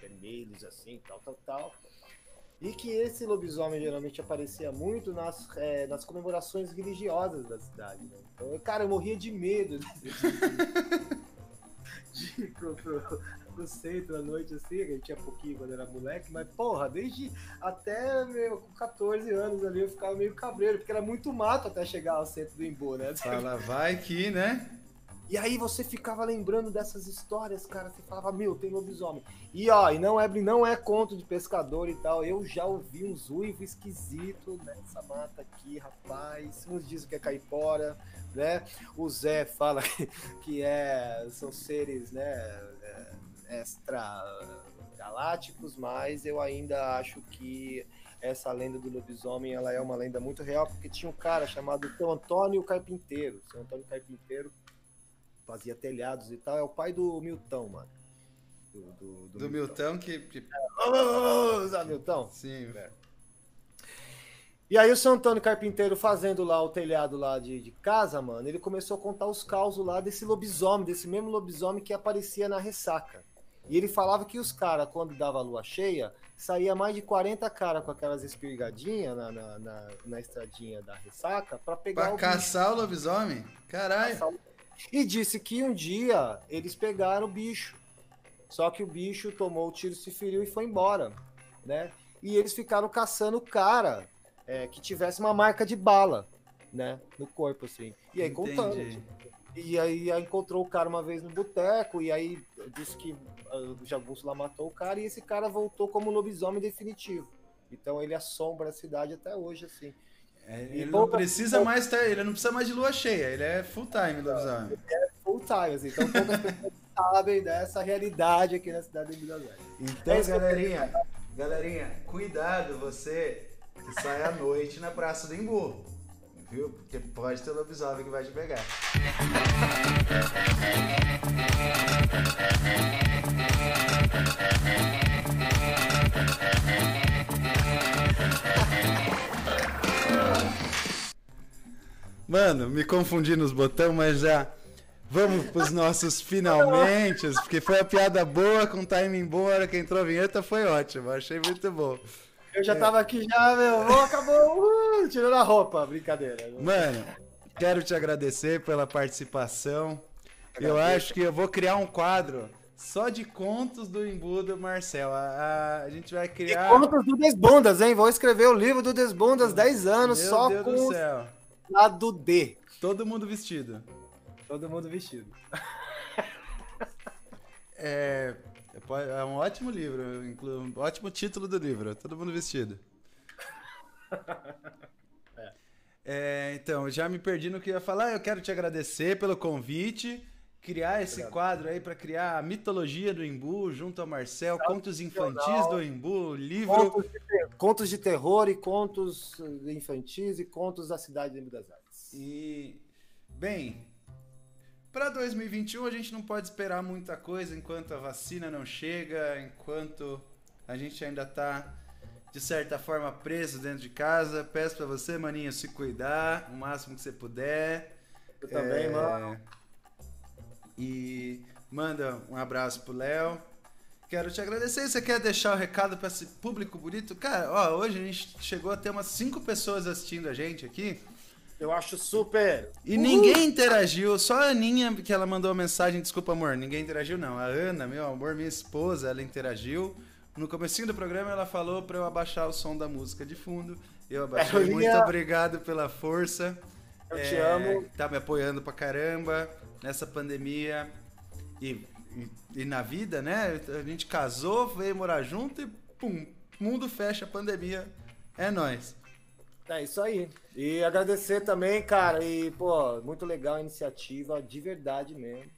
vermelhos, assim, tal, tal, tal. E que esse lobisomem geralmente aparecia muito nas, é, nas comemorações religiosas da cidade. Né? Então, cara, eu morria de medo de, de pro, pro, pro centro à noite, assim, a gente tinha pouquinho quando era moleque, mas porra, desde até meu, com 14 anos ali eu ficava meio cabreiro, porque era muito mato até chegar ao centro do Embu, né? Fala, vai que, né? E aí você ficava lembrando dessas histórias, cara. Você falava, meu, tem lobisomem. E ó, e não é, não é conto de pescador e tal. Eu já ouvi uns uivos esquisitos nessa mata aqui, rapaz. Uns dizem que é caipora, né? O Zé fala que, que é, são seres, né, é, extra galácticos, mas eu ainda acho que essa lenda do lobisomem ela é uma lenda muito real, porque tinha um cara chamado Seu Antônio Carpinteiro. Seu Antônio Carpinteiro fazia telhados e tal, é o pai do Milton, mano. Do, do, do, do Milton. Milton que. que... É, Milton? Sim. É. E aí o São Antônio Carpinteiro fazendo lá o telhado lá de, de casa, mano, ele começou a contar os causos lá desse lobisomem, desse mesmo lobisomem que aparecia na ressaca. E ele falava que os caras, quando dava lua cheia, saía mais de 40 caras com aquelas espirgadinhas na, na, na, na, estradinha da ressaca para pegar pra o caçar bicho. o lobisomem? Caralho. E disse que um dia eles pegaram o bicho. Só que o bicho tomou o tiro, se feriu e foi embora, né? E eles ficaram caçando o cara é, que tivesse uma marca de bala, né? No corpo, assim. E aí Entendi. contando. E aí encontrou o cara uma vez no boteco, e aí disse que o Jagunço lá matou o cara, e esse cara voltou como lobisomem definitivo. Então ele assombra a cidade até hoje, assim. É, ele não precisa mais ter, ele não precisa mais de lua cheia, ele é full time lobisomem. Ele é full time, assim, então poucas pessoas sabem dessa realidade aqui na cidade de Minas Gerais. Então, é galerinha, galerinha, cuidado você que sai à noite na Praça do Embu, viu? Porque pode ter lobisomem que vai te pegar. Mano, me confundi nos botões, mas já vamos pros nossos finalmente, porque foi a piada boa, com time embora, quem entrou a vinheta foi ótimo, achei muito bom. Eu já é. tava aqui já, meu, oh, acabou, uh, tirando a roupa, brincadeira. Mano, quero te agradecer pela participação. Agradeço. Eu acho que eu vou criar um quadro só de contos do Imbu do Marcel. A, a, a, gente vai criar. E contos do Desbundas, hein? Vou escrever o livro do Desbundas 10 anos Meu só Deus com. Do céu. Lado D. Todo mundo vestido. Todo mundo vestido. é, é um ótimo livro, um ótimo título do livro. Todo mundo vestido. É. É, então, já me perdi no que ia falar. Eu quero te agradecer pelo convite. Criar esse Obrigado. quadro aí para criar a mitologia do Embu junto ao Marcel, contos infantis do Embu, livro. Contos de, contos de, terror e contos infantis e contos da cidade de Embu das Artes. E, bem, para 2021 a gente não pode esperar muita coisa enquanto a vacina não chega, enquanto a gente ainda está de certa forma preso dentro de casa. Peço para você, maninho, se cuidar o máximo que você puder. Eu também, é... mano. E manda um abraço pro Léo. Quero te agradecer. Você quer deixar o recado para esse público bonito? Cara, ó, hoje a gente chegou a ter umas cinco pessoas assistindo a gente aqui. Eu acho super. E Uhul. ninguém interagiu, só a Aninha que ela mandou uma mensagem, desculpa amor, ninguém interagiu não. A Ana, meu amor, minha esposa, ela interagiu. No comecinho do programa ela falou para eu abaixar o som da música de fundo. Eu abaixei. É, Muito obrigado pela força. Eu é, te amo. Tá me apoiando pra caramba nessa pandemia e, e, e na vida, né? A gente casou, veio morar junto e pum, mundo fecha a pandemia. É nós. É isso aí. E agradecer também, cara, e, pô, muito legal a iniciativa, de verdade mesmo.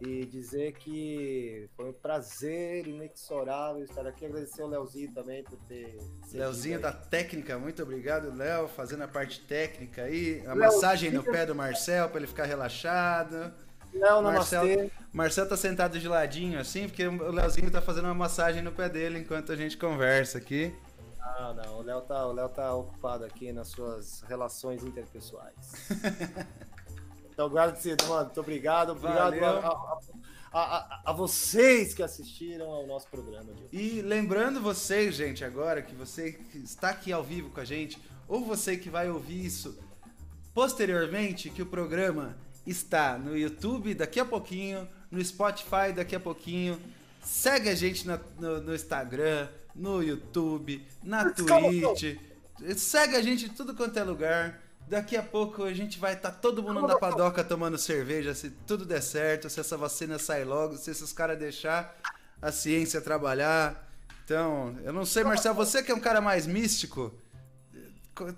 E dizer que foi um prazer inexorável estar aqui. Agradecer ao Leozinho também por ter. Leozinho da técnica, muito obrigado, Léo, fazendo a parte técnica aí. A Leozinho, massagem no pé do Marcel para ele ficar relaxado. Léo, Marcel, namastê. Marcel tá sentado de ladinho assim, porque o Leozinho tá fazendo uma massagem no pé dele enquanto a gente conversa aqui. Ah, não, o Léo tá, o Léo tá ocupado aqui nas suas relações interpessoais. então, agradecido, mano. Muito obrigado. Obrigado a, a- a- a- vocês que assistiram ao nosso programa de hoje. E lembrando vocês, gente, agora que você que está aqui ao vivo com a gente, ou você que vai ouvir isso posteriormente, que o programa está no YouTube daqui a pouquinho, no Spotify daqui a pouquinho. Segue a gente na- no, no Instagram, no YouTube, na Twitch. Segue a gente em tudo quanto é lugar. Daqui a pouco a gente vai estar todo mundo na padoca tomando cerveja, se tudo der certo, se essa vacina sair logo, se esses caras deixar a ciência trabalhar. Então, eu não sei, Marcelo, você que é um cara mais místico,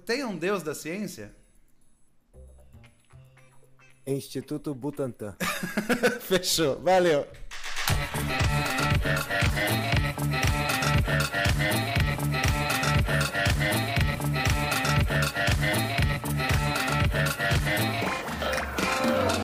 tem um deus da ciência? Instituto Butantan. Fechou, valeu.